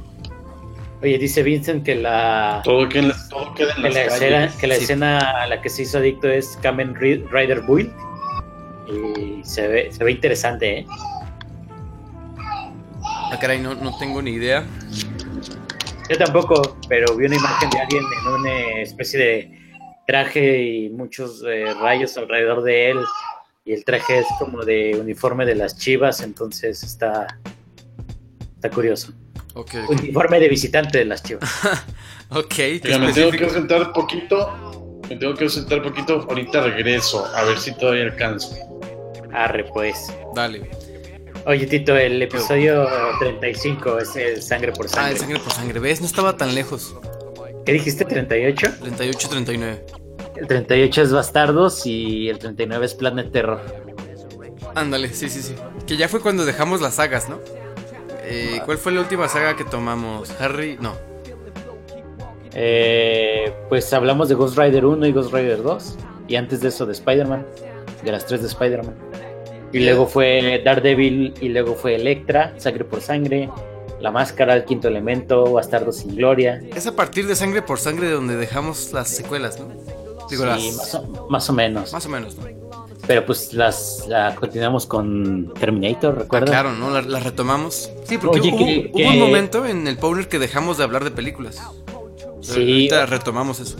Oye, dice Vincent que la, Todo, queda, todo queda en que las la, escena, que la Sí. escena a la que se hizo adicto es Kamen Ri- Rider Build. Y se ve, se ve interesante, ¿eh? Ah, caray, no, no tengo ni idea. Yo tampoco, pero vi una imagen de alguien en una especie de traje y muchos eh, rayos alrededor de él. Y el traje es como de uniforme de las chivas, entonces está, está curioso. Uniforme de visitante de las chivas. ok, qué Oiga, me tengo que ausentar poquito. Me tengo que ausentar poquito. Ahorita regreso. A ver si todavía alcanzo. Arre, pues. Dale. Oye, Tito, el episodio 35 es el sangre por Ah, sangre. el sangre por sangre, ¿ves? No estaba tan lejos. ¿Qué dijiste? ¿38? 38-39. El 38 es Bastardos y el 39 es Planet Terror. Ándale, sí, sí, sí. Que ya fue cuando dejamos las sagas, ¿no? Eh, ¿Cuál fue la última saga que tomamos? Harry, no. Eh, pues hablamos de Ghost Rider 1 y Ghost Rider 2. Y antes de eso de Spider-Man. De las tres de Spider-Man. Y luego fue Daredevil y luego fue Electra, Sangre por Sangre, La Máscara, El Quinto Elemento, Bastardos sin Gloria. Es a partir de sangre por sangre donde dejamos las secuelas, ¿no? Digo, Sí, las. más, o, más o menos. Más o menos, ¿no? Pero pues las la continuamos con Terminator, ¿recuerdas? Claro, ¿no? Las retomamos. Sí, porque Oye, hubo, que- hubo que- un momento en el Powner que dejamos de hablar de películas. Sí. Ahorita retomamos eso.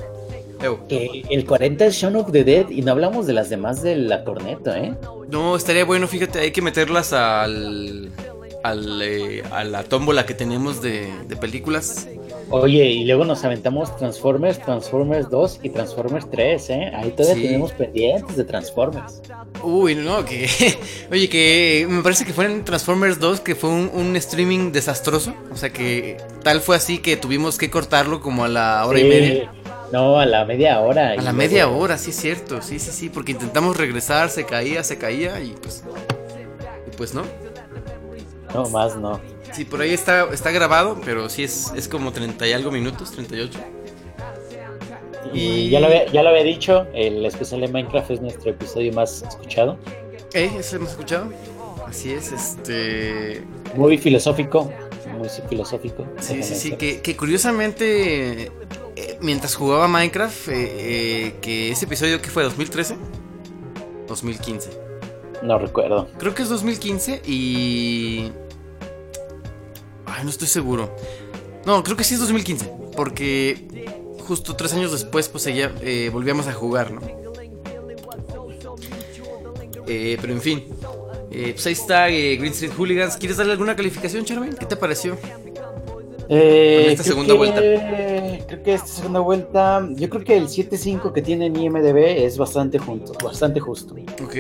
Que el 40 es Shaun of the Dead y no hablamos de las demás de la corneta, ¿eh? No, estaría bueno, fíjate, hay que meterlas al. al eh, a la tómbola que tenemos de, de películas. Oye, y luego nos aventamos Transformers, Transformers 2 y Transformers 3, ¿eh? Ahí todavía Sí. tenemos pendientes de Transformers. Uy, no, que. Oye, que me parece que fue en Transformers 2 que fue un, un streaming desastroso. O sea que tal fue así que tuvimos que cortarlo como a la hora y Sí. media. No, a la media hora. A la luego- media hora, sí es cierto. Sí, sí, sí. Porque intentamos regresar, se caía, se caía y pues. Y pues no. No, más no. Sí, por ahí está, está grabado, pero sí es, es como 30 y algo minutos, 38. Y ya lo, había, ya lo había dicho, el especial de Minecraft es nuestro episodio más escuchado. ¿Eh? ¿Eso hemos escuchado? Así es, este... Muy filosófico, muy filosófico. Sí, sí, sí, que, que curiosamente, eh, mientras jugaba Minecraft, eh, eh, que ese episodio que fue 2013, 2015. No recuerdo. Creo que es 2015 y... Ay, no estoy seguro. No, creo que sí es 2015, porque justo tres años después, pues seguía, volvíamos a jugar, ¿no? Eh, pero en fin, eh, pues ahí está eh, Green Street Hooligans. ¿Quieres darle alguna calificación, Charmaine? ¿Qué te pareció? Eh, Con esta segunda que- vuelta. Creo que esta segunda vuelta, yo creo que el 7.5 que tiene en IMDB es bastante, junto, bastante justo. Ok.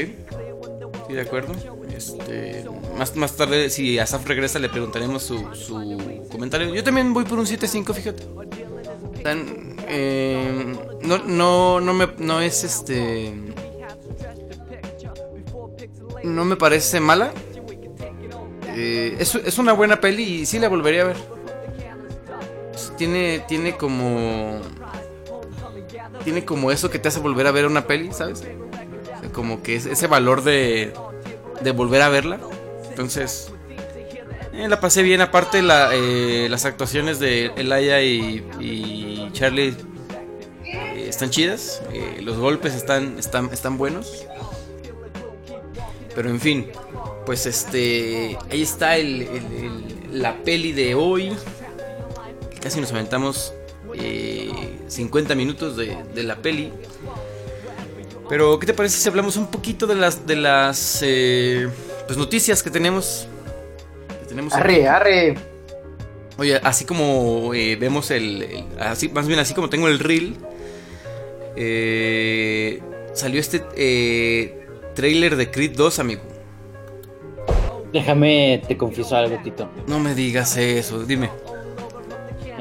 Sí, de acuerdo. Este, más, más tarde, si Asaf regresa, le preguntaremos su, su comentario. Yo también voy por un 7.5, fíjate. Tan, eh, no, no, no, me, no es este. No me parece mala. Eh, es, es una buena peli y sí la volvería a ver. Tiene, tiene como. Tiene como eso que te hace volver a ver una peli, ¿sabes? Como que es ese valor de, de volver a verla. Entonces, eh, la pasé bien. Aparte, la, eh, las actuaciones de Elaya y, Charlie eh, están chidas. eh, los golpes están, están, están buenos. Pero en fin, pues este. Ahí está el- la peli de hoy. Casi nos aventamos eh, 50 minutos de, de la peli. Pero, ¿qué te parece si hablamos un poquito de las, de las eh, pues, noticias que tenemos? Que tenemos aquí? Arre, arre. Oye, así como eh, vemos el, el- así, más bien así como tengo el reel, eh, salió este eh, trailer de Creed 2, amigo. Déjame, te confieso algo, Tito. No me digas eso, dime.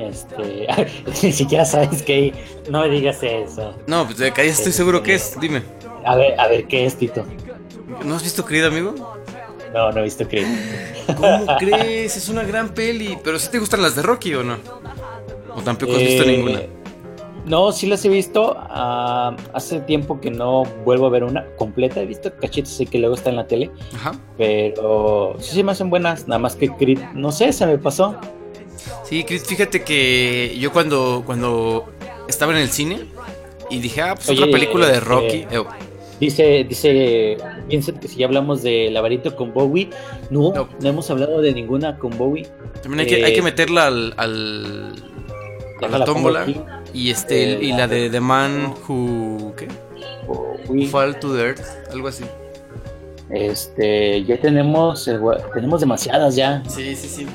Este, ni siquiera sabes que no me digas eso. No, pues de acá ya estoy seguro que es, dime. A ver, a ver, ¿qué es, Tito? ¿No has visto Creed, amigo? No, no he visto que. ¿Cómo crees? Es una gran peli. Pero si te gustan las de Rocky o no? ¿O tampoco has visto Eh, ninguna? No, sí las he visto. ah, hace tiempo que no vuelvo a ver una completa. He visto cachitos y que luego está en la tele. Ajá. Pero sí se me hacen buenas. Nada más que Creed, no sé, se me pasó. Sí, Creed, fíjate que yo cuando, cuando estaba en el cine y dije, ah, pues Oye, otra película de eh, Rocky. Eh, Dice, dice Vincent que si ya hablamos de Laberinto con Bowie. No, No. no, hemos hablado de ninguna con Bowie. también hay que, hay eh, que meterla al, al- a la tómbola. aquí. Y este Eh, y la de The Man Who ¿qué? Fall to the Earth, algo así. Este, ya tenemos, tenemos demasiadas ya. Sí, sí, sí.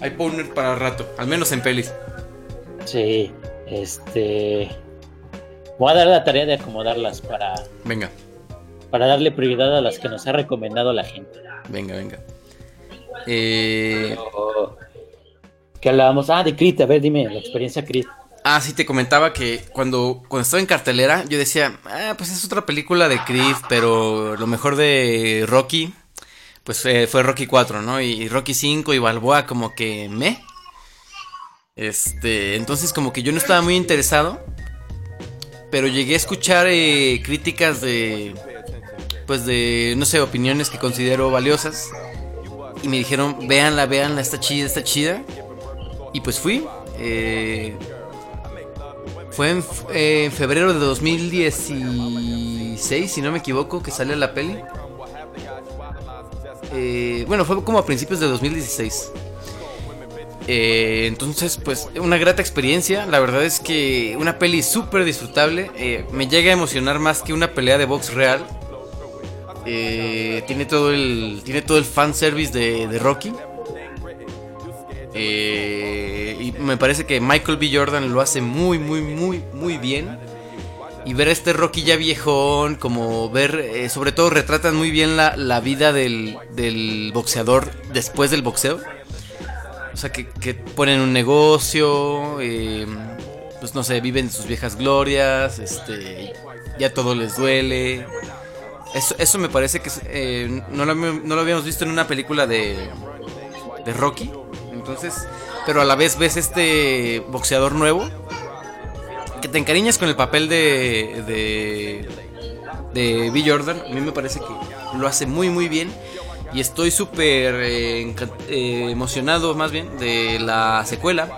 Hay poner para rato, al menos en pelis. Sí, este. Voy a dar la tarea de acomodarlas para, Venga, para darle prioridad a las que nos ha recomendado la gente. venga, venga. Eh, ¿Qué hablábamos? Ah, de Creed, a ver, dime, la experiencia Creed. Ah, sí, te comentaba que cuando, cuando estaba en cartelera, yo decía, ah, pues es otra película de Creed, pero lo mejor de Rocky, pues fue, fue Rocky 4, ¿no? Y Rocky 5 y Balboa como que me. Este, entonces como que yo no estaba muy interesado, pero llegué a escuchar eh, críticas de, pues de, no sé, opiniones que considero valiosas. Y me dijeron, véanla, véanla, está chida, está chida. Y pues fui. eh, fue en, eh, en febrero de 2016, si no me equivoco, que sale la peli. Eh, bueno, fue como a principios de 2016. Eh, entonces, pues, una grata experiencia. La verdad es que una peli súper disfrutable. eh, me llega a emocionar más que una pelea de box real. Eh, tiene todo el. Tiene todo el fanservice de, de Rocky. Y me parece que Michael B. Jordan lo hace muy, muy, muy, muy bien. Y ver a este Rocky ya viejón, como ver, eh, sobre todo retratan muy bien la, la vida del, del boxeador después del boxeo. O sea, que, que ponen un negocio, eh, pues no sé, viven sus viejas glorias, este, ya todo les duele. Eso, eso me parece que eh, no, lo, no lo habíamos visto en una película de, de Rocky. Entonces, pero a la vez ves este boxeador nuevo que te encariñas con el papel de, de, de B. Jordan. A mí me parece que lo hace muy, muy bien. Y estoy súper eh, eh, emocionado, más bien, de la secuela.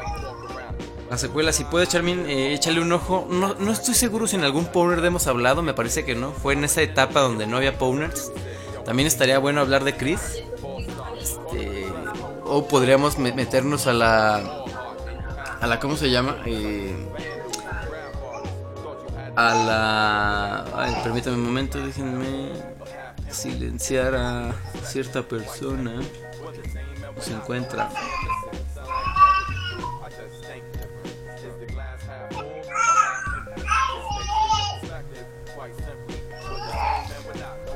La secuela, si puedes, Charmin, eh, échale un ojo. No, no estoy seguro si en algún Powner hemos hablado, me parece que no. Fue en esa etapa donde no había Powners. También estaría bueno hablar de Chris. Este, o podríamos me- meternos a la. A la. ¿Cómo se llama? Eh, a la. Ay, permítame un momento, déjenme silenciar a cierta persona. No se encuentra.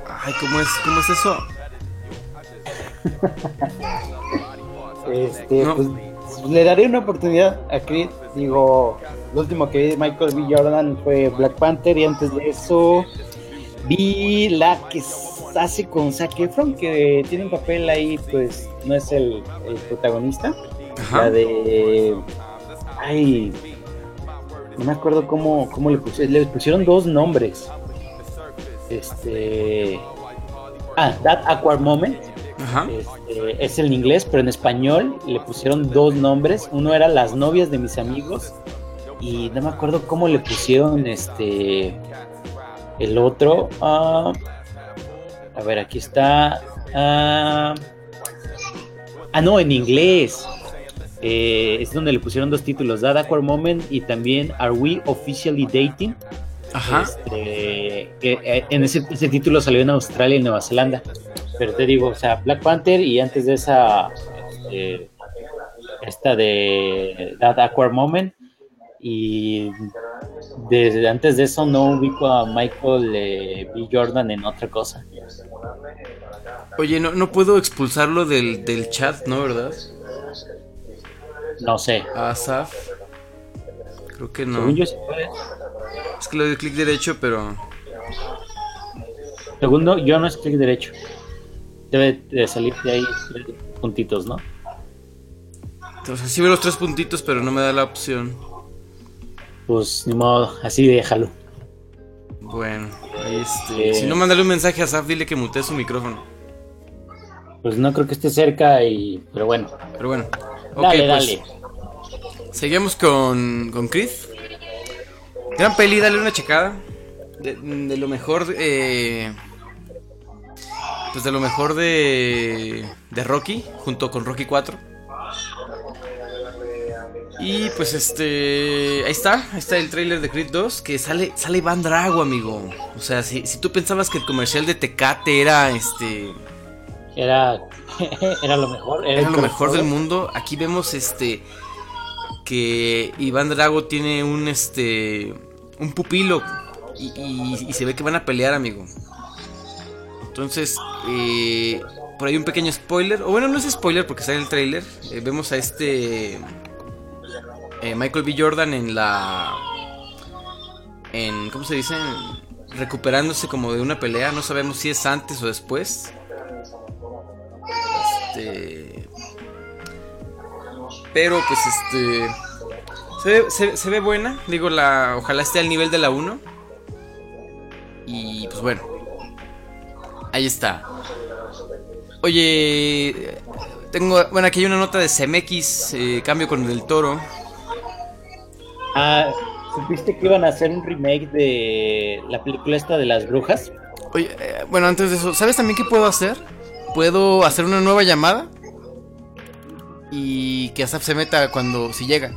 Ay, ¿cómo es, cómo es eso? Este, No. pues, le daré una oportunidad a Creed. Digo, lo último que vi de Michael B. Jordan fue Black Panther y antes de eso vi la que hace con Zac Efron, que tiene un papel ahí, pues no es el, el protagonista. Ajá. La de... Ay, no me acuerdo cómo, cómo le pusieron. Le pusieron dos nombres. Este... Ah, That Awkward Moment. Ajá. Este, es en inglés, pero en español le pusieron dos nombres. Uno era Las novias de mis amigos y no me acuerdo cómo le pusieron este el otro. ah, a ver, aquí está. ah, ah, no, en inglés. Eh, es donde le pusieron dos títulos, That Awkward Moment y también Are We Officially Dating? Ajá. Este, que eh, en ese, ese título salió en Australia y Nueva Zelanda. Pero te digo, o sea, Black Panther y antes de esa, este, esta de That Awkward Moment. Y desde antes de eso no ubico a Michael eh, B. Jordan en otra cosa. Oye, no, no puedo expulsarlo del, del chat, ¿no? ¿Verdad? No sé. A Asaf. Creo que no. Según yo sí puede. Es que le doy clic derecho, pero. Segundo, yo no es clic derecho. Debe de salir de ahí tres puntitos, ¿no? O sea, sí veo los tres puntitos, pero no me da la opción. Pues ni modo, así déjalo. Bueno, este. Eh. Si no, mándale un mensaje a Asaf, dile que mutee su micrófono. Pues no creo que esté cerca y... Pero bueno. Pero bueno. Dale, pues. dale. Seguimos con, con Chris. Gran peli, dale una checada. De, de lo mejor, eh, pues de lo mejor de, de Rocky, junto con Rocky 4. Y pues este, ahí está, ahí está el tráiler de Creed 2, que sale, sale Van Drago, amigo. O sea, si, si tú pensabas que el comercial de Tecate era este, Era, era lo mejor. Era, lo mejor del mundo. Aquí vemos este que Iván Drago tiene un este un pupilo y, y- y se ve que van a pelear, amigo. Entonces, eh, por ahí un pequeño spoiler. O bueno, no es spoiler porque sale el trailer. Eh, vemos a este eh, Michael B. Jordan en la en ¿cómo se dice? recuperándose como de una pelea. No sabemos si es antes o después. Este. Pero pues este. Se ve, se- se ve buena. Digo, la. Ojalá esté al nivel de la 1. Y pues bueno. Ahí está. Oye. Tengo. Bueno, aquí hay una nota de CMX. eh, cambio con el toro. Ah, ¿supiste que iban a hacer un remake de la película esta de las brujas? Oye, eh, bueno, antes de eso, ¿sabes también qué puedo hacer? Puedo hacer una nueva llamada. Y que Asaf se meta cuando. si llega.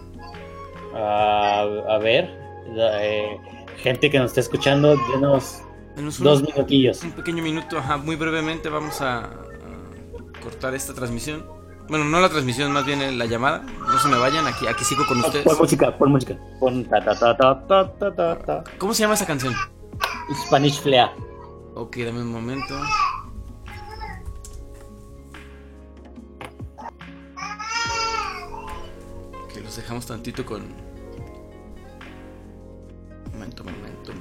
Ah, a ver, eh, gente que nos está escuchando, denos dos minutillos. Un pequeño minuto, ajá, muy brevemente vamos a, a cortar esta transmisión. Bueno, no la transmisión, más bien la llamada. No se me vayan, aquí, aquí sigo con ustedes. Pon música, pon música. Pon ta ta ta ta ta ta ta. ¿Cómo se llama esa canción? Spanish Flea. Ok, dame un momento. Que los dejamos tantito con. Momento, momento,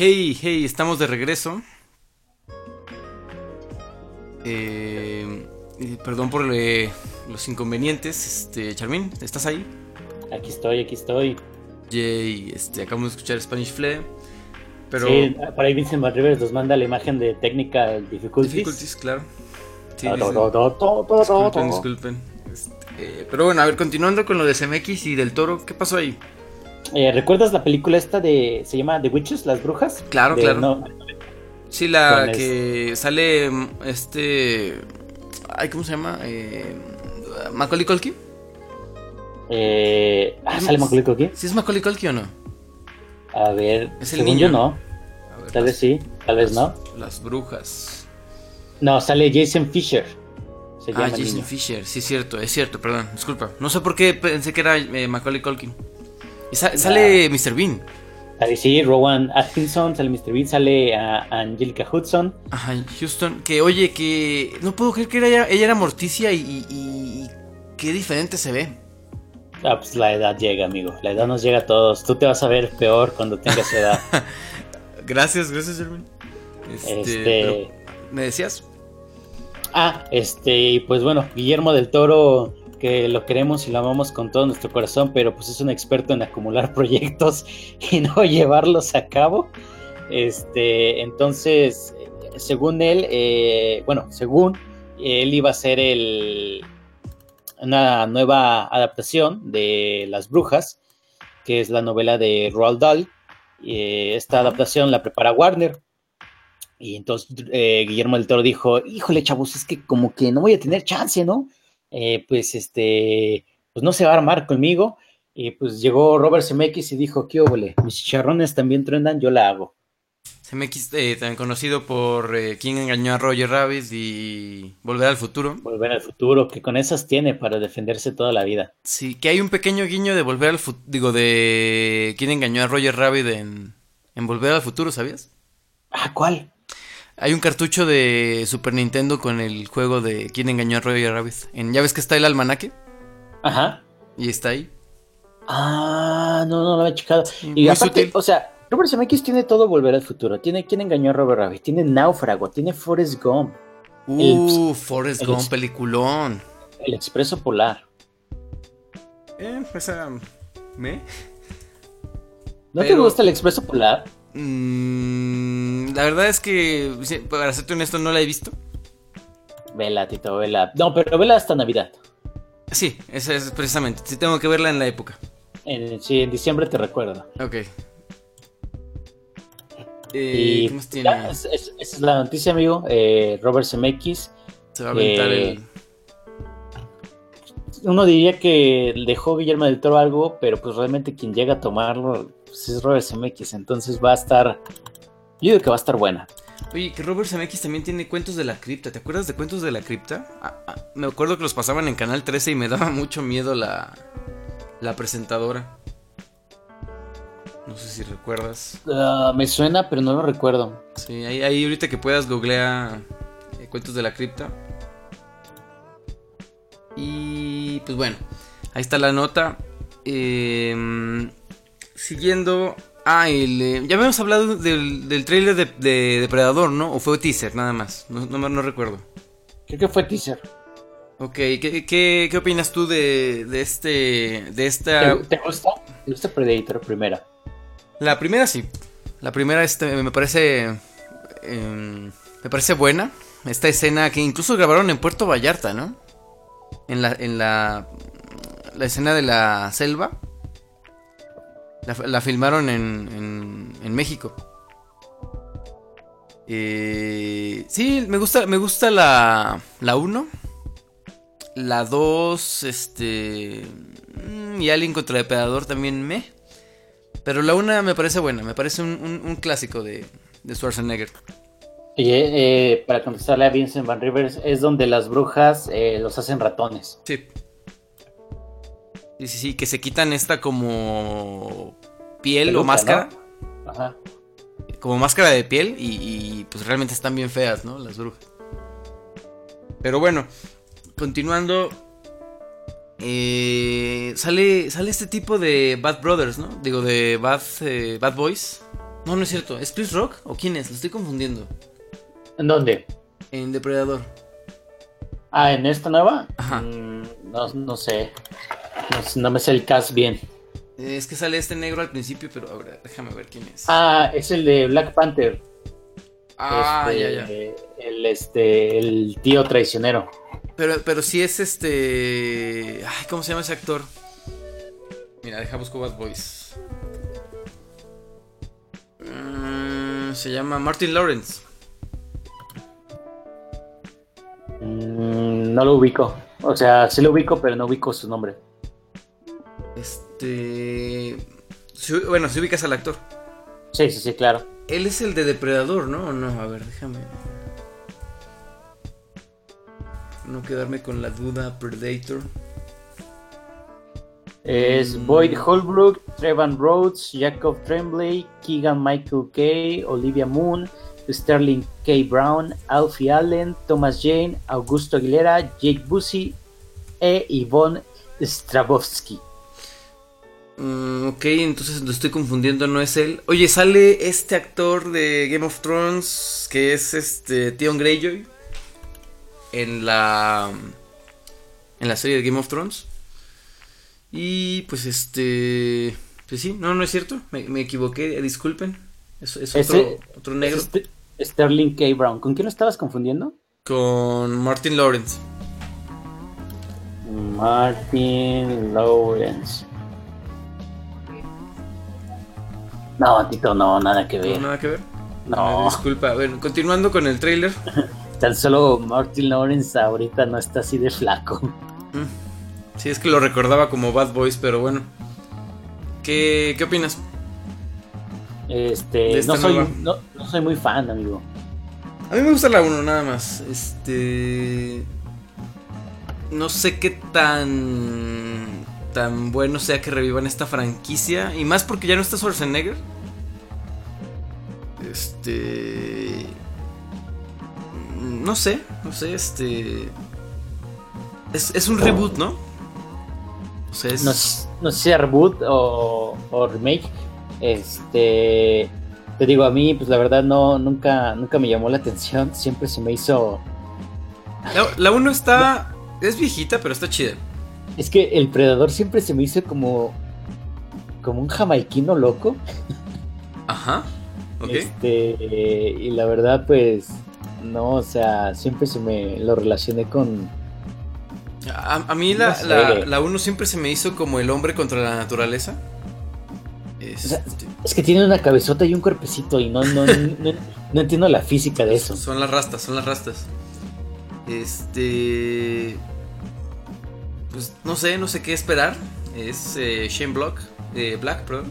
Hey, hey, estamos de regreso. Eh, perdón por eh, los inconvenientes. Este, Charmin, ¿estás ahí? Aquí estoy, aquí estoy. Yay, este, acabamos de escuchar Spanish Flea. Pero. Sí, por ahí Vincent Rivers nos manda la imagen de Technical Difficulties. Difficulties, claro. Sí, disculpen, disculpen. Este, pero bueno, a ver, continuando con lo de CMX y del toro, ¿qué pasó ahí? Eh, ¿Recuerdas la película esta de. se llama The Witches, las brujas? Claro, De- claro. no, Sí, la Con que sale mm, este. Ay, ¿cómo se llama? Eh, Macaulay Culkin. eh, ah, ¿sale Macaulay Culkin? ¿Sí es Macaulay Culkin o no? A ver, Es el según niño. yo no. Ver, Tal vez sí, tal vez no. Las brujas. No, sale Jason Fisher. Se Ah, Jason. Fisher, sí, cierto, es cierto, perdón, disculpa. No sé por qué pensé que era eh, Macaulay Culkin. Y sa- sale Mr. Bean. Sale, sí, Rowan Atkinson, sale Mr. Bean, sale a Angelica Hudson. Ajá, Houston. Que oye, que no puedo creer que era ella, era Morticia y, y- y qué diferente se ve. Ah, pues la edad llega, amigo. La edad nos llega a todos. Tú te vas a ver peor cuando tengas edad. Gracias, gracias, Jeremy. Este, Este- ¿Me decías? Ah, este, pues bueno, Guillermo del Toro, que lo queremos y lo amamos con todo nuestro corazón, pero pues es un experto en acumular proyectos y no llevarlos a cabo. Este, entonces, según él, eh, bueno, según él iba a ser el, una nueva adaptación de Las Brujas, que es la novela de Roald Dahl. Eh, esta adaptación la prepara Warner. Y entonces eh, Guillermo del Toro dijo, híjole chavos, es que como que no voy a tener chance, ¿no? Eh, pues este, pues no se va a armar conmigo. Y pues llegó Robert Zemeckis y dijo, ¿qué óvole? Mis chicharrones también truenan, yo la hago. CMX, eh, también conocido por eh, Quién engañó a Roger Rabbit y Volver al futuro. Volver al futuro, que con esas tiene para defenderse toda la vida. Sí, que hay un pequeño guiño de Volver al futuro. Digo, de Quién engañó a Roger Rabbit en, en Volver al futuro, ¿sabías? Ah, ¿cuál? Hay un cartucho de Super Nintendo con el juego de Quién engañó a Roger Rabbit. En, ¿Ya ves que está el almanaque? Ajá. Y está ahí. Ah, no, no lo había checado. y muy aparte, sutil. o sea, Robert Zemeckis tiene todo Volver al futuro. Tiene quien engañó a Robert Rabbit, tiene Náufrago, tiene Forrest Gump, Uh, Forrest el- Gump, peliculón. El Expreso Polar. Eh, esa... ¿Me? ¿No te gusta el Expreso Polar? Mm, la verdad es que, para serte honesto, no la he visto. Vela, Tito, vela. No, pero vela hasta Navidad. Sí, esa es precisamente. Sí, tengo que verla en la época. En, sí, en diciembre te recuerdo. Ok. Eh, y ¿Qué más ya, tiene? es- es- esa es la noticia, amigo. Eh, Robert Zemeckis. Se va a aventar eh, el. Uno diría que dejó Guillermo del Toro algo, pero pues realmente quien llega a tomarlo pues, es Robert Zemeckis. Entonces va a estar. Yo digo que va a estar buena. Oye, que Robert Zemeckis también tiene cuentos de la cripta. ¿Te acuerdas de cuentos de la cripta? Ah, ah, me acuerdo que los pasaban en Canal 13 y me daba mucho miedo la, la presentadora. No sé si recuerdas. Ah, me suena, pero no lo recuerdo. Sí, ahí, ahí ahorita que puedas googlea eh, cuentos de la cripta. Y pues bueno, ahí está la nota. Em, siguiendo. Ah, el, eh, ya habíamos hablado del, del trailer de, de Depredador, ¿no? O fue teaser, nada más. No, no, no recuerdo. Creo que fue teaser. Ok, ¿qué, qué, qué opinas tú de, de este. de ¿Te, esta. te gusta? ¿Te gusta Predator primera? La primera sí. La primera este, me parece. em, me parece buena. Esta escena que incluso grabaron en Puerto Vallarta, ¿no? En la. En la. La escena de la selva. La, la filmaron en, en, en México. Eh, sí, me gusta, me gusta la, la 1. La 2, este... mm, Y Alien contra Depredador también me... Pero la 1 me parece buena, me parece un, un- un clásico de, de Schwarzenegger. Y eh, para contestarle a Vincent Van Rivers, es donde las brujas eh, los hacen ratones. Sí. Sí, sí, sí, que se quitan esta como piel o máscara. ¿no? Ajá. Como máscara de piel y, y, pues realmente están bien feas, ¿no? Las brujas. Pero bueno, continuando. eh, sale, sale este tipo de Bad Brothers, ¿no? Digo, de Bad, eh, Bad Boys. No, no es cierto. ¿Es Chris Rock o quién es? Lo estoy confundiendo. ¿En dónde? En Depredador. Ah, ¿en esta nueva? Ajá. Mm, no, no sé. No, no me sé el cast bien. Es que sale este negro al principio, pero ahora déjame ver quién es. Ah, es el de Black Panther. Ah, Este, ya, ya. El, este, el tío traicionero. Pero, pero sí es este. Ay, ¿cómo se llama ese actor? Mira, deja busco Bad Boys. Mm, se llama Martin Lawrence. Mm, no lo ubico. O sea, sí lo ubico, pero no ubico su nombre. Este. Sí, bueno, si ubicas al actor. Sí, sí, sí, claro. Él es el de Depredador, ¿no? ¿O no? A ver, déjame. No quedarme con la duda. Predator. Es Mm. Boyd Holbrook, Trevan Rhodes, Jacob Tremblay, Keegan Michael Kay, Olivia Moon, Sterling K. Brown, Alfie Allen, Thomas Jane, Augusto Aguilera, Jake Busey e Yvonne Strabowski. Mm, ok, entonces lo estoy confundiendo, no es él. Oye, sale este actor de Game of Thrones que es este Theon Greyjoy en la en la serie de Game of Thrones. Y pues este pues sí, no no es cierto, me, me equivoqué, disculpen. Es, es otro, Ese- otro negro es este- Sterling K. Brown. ¿Con quién lo estabas confundiendo? con Martin Lawrence. Martin Lawrence. No, Tito, no, nada que No, ver. nada que ver. No. Disculpa. Bueno, continuando con el tráiler. Tan solo Martin Lawrence ahorita no está así de flaco. Sí, es que lo recordaba como Bad Boys, pero bueno. ¿Qué, qué opinas? Este, no soy, no, no soy muy fan, amigo. A mí me gusta la 1 nada más. Este. No sé qué tan. Tan bueno sea que revivan esta franquicia. Y más porque ya no está Schwarzenegger. Este. No sé, no sé, este. Es, es un reboot, ¿no? O sea, es. No, no sé si reboot o, o remake. Este, te digo, a mí, pues la verdad no, nunca, nunca me llamó la atención. Siempre se me hizo. La 1 está. Es viejita, pero está chida. Es que el predador siempre se me hizo como, como un jamaiquino loco. Ajá. Ok. Este, y la verdad, pues, no, o sea, siempre se me lo relacioné con. A, a mí la, No sé. la, la 1 siempre se me hizo como el hombre contra la naturaleza. sea, Este, Es que tiene una cabezota y un cuerpecito, y no, no, no, no entiendo la física de eso. son las rastas, son las rastas. Este. Pues no sé, no sé qué esperar. Es eh, Shane Block, eh, Black, perdón.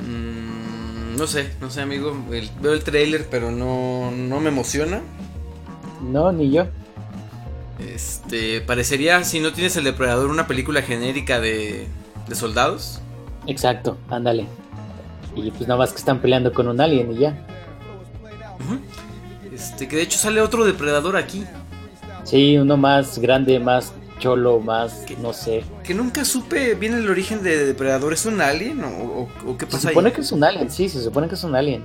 Mm, no sé, no sé, amigo. El- veo el trailer, pero no, no me emociona. No, ni yo. Este, parecería, si no tienes el depredador, una película genérica de, de soldados. Exacto, ándale. Y pues nada más que están peleando con un alien y ya. Este, que de hecho sale otro depredador aquí. Sí, uno más grande, más cholo, más, no sé. Que nunca supe bien el origen de depredador. ¿Es un alien o, o- o qué Se pasa ahí? supone que es un alien, sí, se supone que es un alien.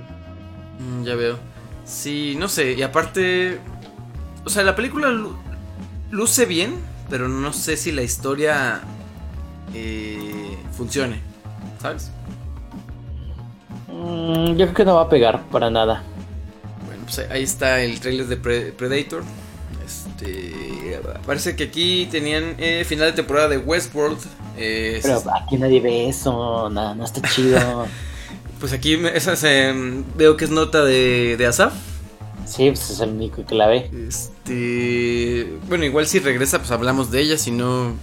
Mm, ya veo. Sí, no sé. Y aparte. O sea, la película lu- luce bien, pero no sé si la historia eh, funcione. ¿Sabes? Mm, yo creo que no va a pegar para nada. Bueno, pues ahí está el trailer de Pre- Predator. Este. Parece que aquí tenían eh, final de temporada de Westworld. eh, Pero aquí nadie ve eso, nada, no está chido. Pues aquí esa veo que es nota de, de Asaf. sí, pues es el único que la ve. Este. Bueno, igual si regresa, pues hablamos de ella. Si no.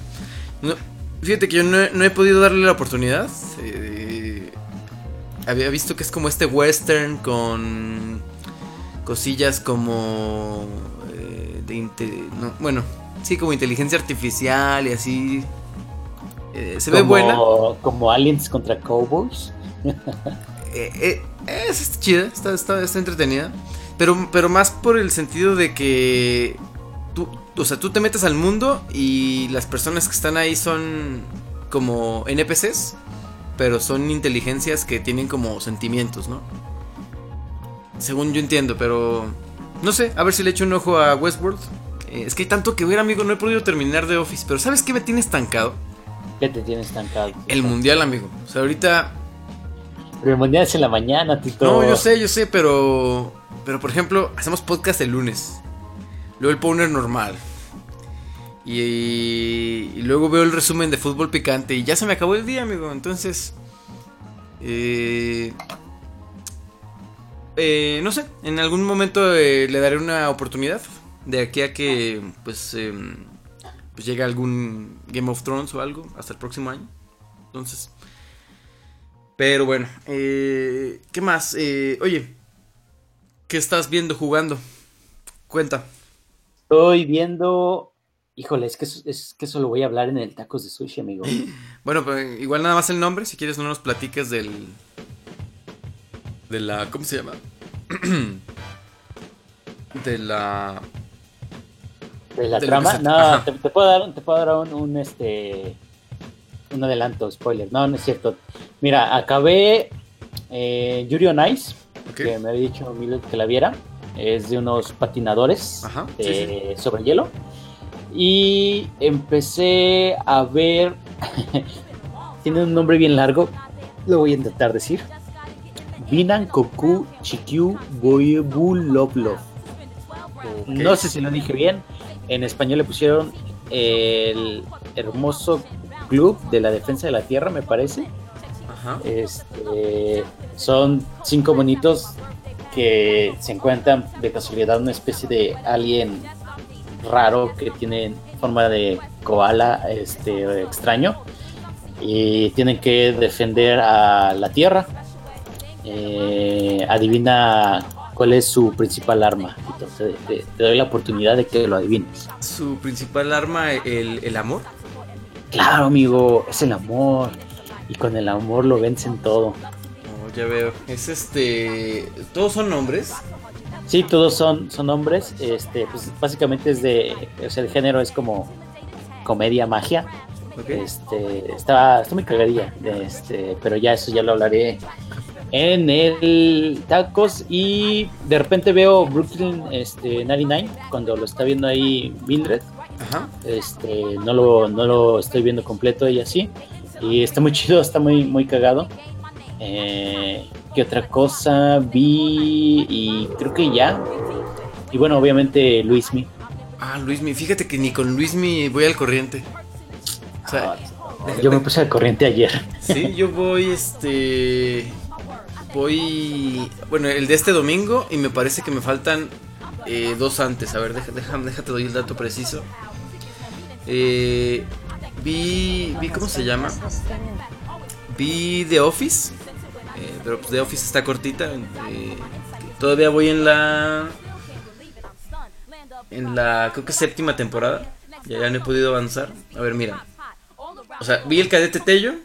no- fíjate que yo no, he- no he podido darle la oportunidad. eh, había visto que es como este western con cosillas como. De no, bueno, sí, como inteligencia artificial y así. Eh, se ve buena. Como aliens contra cowboys. Eh, eh, es chida, está, está, está entretenida. Pero, pero más por el sentido de que tú, o sea, tú te metes al mundo y las personas que están ahí son como NPCs. pero son inteligencias que tienen como sentimientos, ¿no? Según yo entiendo, pero no sé, a ver si le echo un ojo a Westworld. Eh, es que hay tanto que ver, amigo, no he podido terminar de Office, pero ¿sabes qué me tiene estancado? ¿Qué te tienes estancado? El mundial, amigo. O sea, ahorita Pero el mundial es en la mañana, Tito. No, yo sé, yo sé, pero. Pero por ejemplo, hacemos podcast el lunes. Luego el Powner normal. Y, y luego veo el resumen de fútbol picante. Y ya se me acabó el día, amigo. Entonces. eh, eh, no sé, en algún momento eh, le daré una oportunidad. De aquí a que. Pues. em, pues llegue algún Game of Thrones o algo. Hasta el próximo año. Entonces. Pero bueno, eh, ¿qué más? Eh, oye, ¿qué estás viendo jugando? Cuenta. Estoy viendo. Híjole, es que, eso- es que eso lo voy a hablar en el tacos de sushi, amigo. Bueno, pues igual nada más el nombre, si quieres no nos platiques del... De la... ¿Cómo se llama? de la... ¿De la De trama? se- No, te, te puedo dar, te puedo dar un, un, este. Un adelanto, spoiler. No, no es cierto. Mira, acabé eh, Yuri on Ice, que me había dicho que la viera. Es de unos patinadores Ajá, de- sobre hielo. Y empecé a ver. Tiene un nombre bien largo. Lo voy a intentar decir. Binan Koku Chikyu Boyebu Love Love. No sé si lo dije bien. En español le pusieron el hermoso club de la defensa de la tierra, me parece. Ajá. Este, son cinco bonitos que se encuentran de casualidad una especie de alien raro que tiene forma de koala este, extraño y tienen que defender a la tierra. Eh, adivina cuál es su principal arma. Entonces, te, te doy la oportunidad de que lo adivines. Su principal arma, el, el amor. Claro, amigo, es el amor. Y con el amor lo vencen todo. Oh, ya veo. Es este... Todos son nombres. Sí, todos son, son hombres. Este, pues básicamente es de. O sea, el género es como comedia, magia. Este, está, está muy cagadilla. Este, pero ya eso ya lo hablaré en el tacos. Y de repente veo Brooklyn este, 99 cuando lo está viendo ahí Mildred. Ajá. Este, no lo, no lo estoy viendo completo y así. Y está muy chido, está muy, muy cagado. Eh, ¿Qué otra cosa vi? Y creo que ya. Y bueno, obviamente Luismi. Ah, Luismi. Fíjate que ni con Luismi voy al corriente. O sea, Yo me puse al corriente ayer. Sí, yo voy, este. Voy. Bueno, el de este domingo y me parece que me faltan eh, dos antes. A ver, deja, déjate doy el dato preciso. Eh, vi. vi ¿Cómo se llama? Vi The Office. eh, pero pues The Office está cortita. eh, todavía voy en la. En la. Creo que séptima temporada. Ya, ya no he podido avanzar. A ver, mira. O sea, vi el cadete Tello.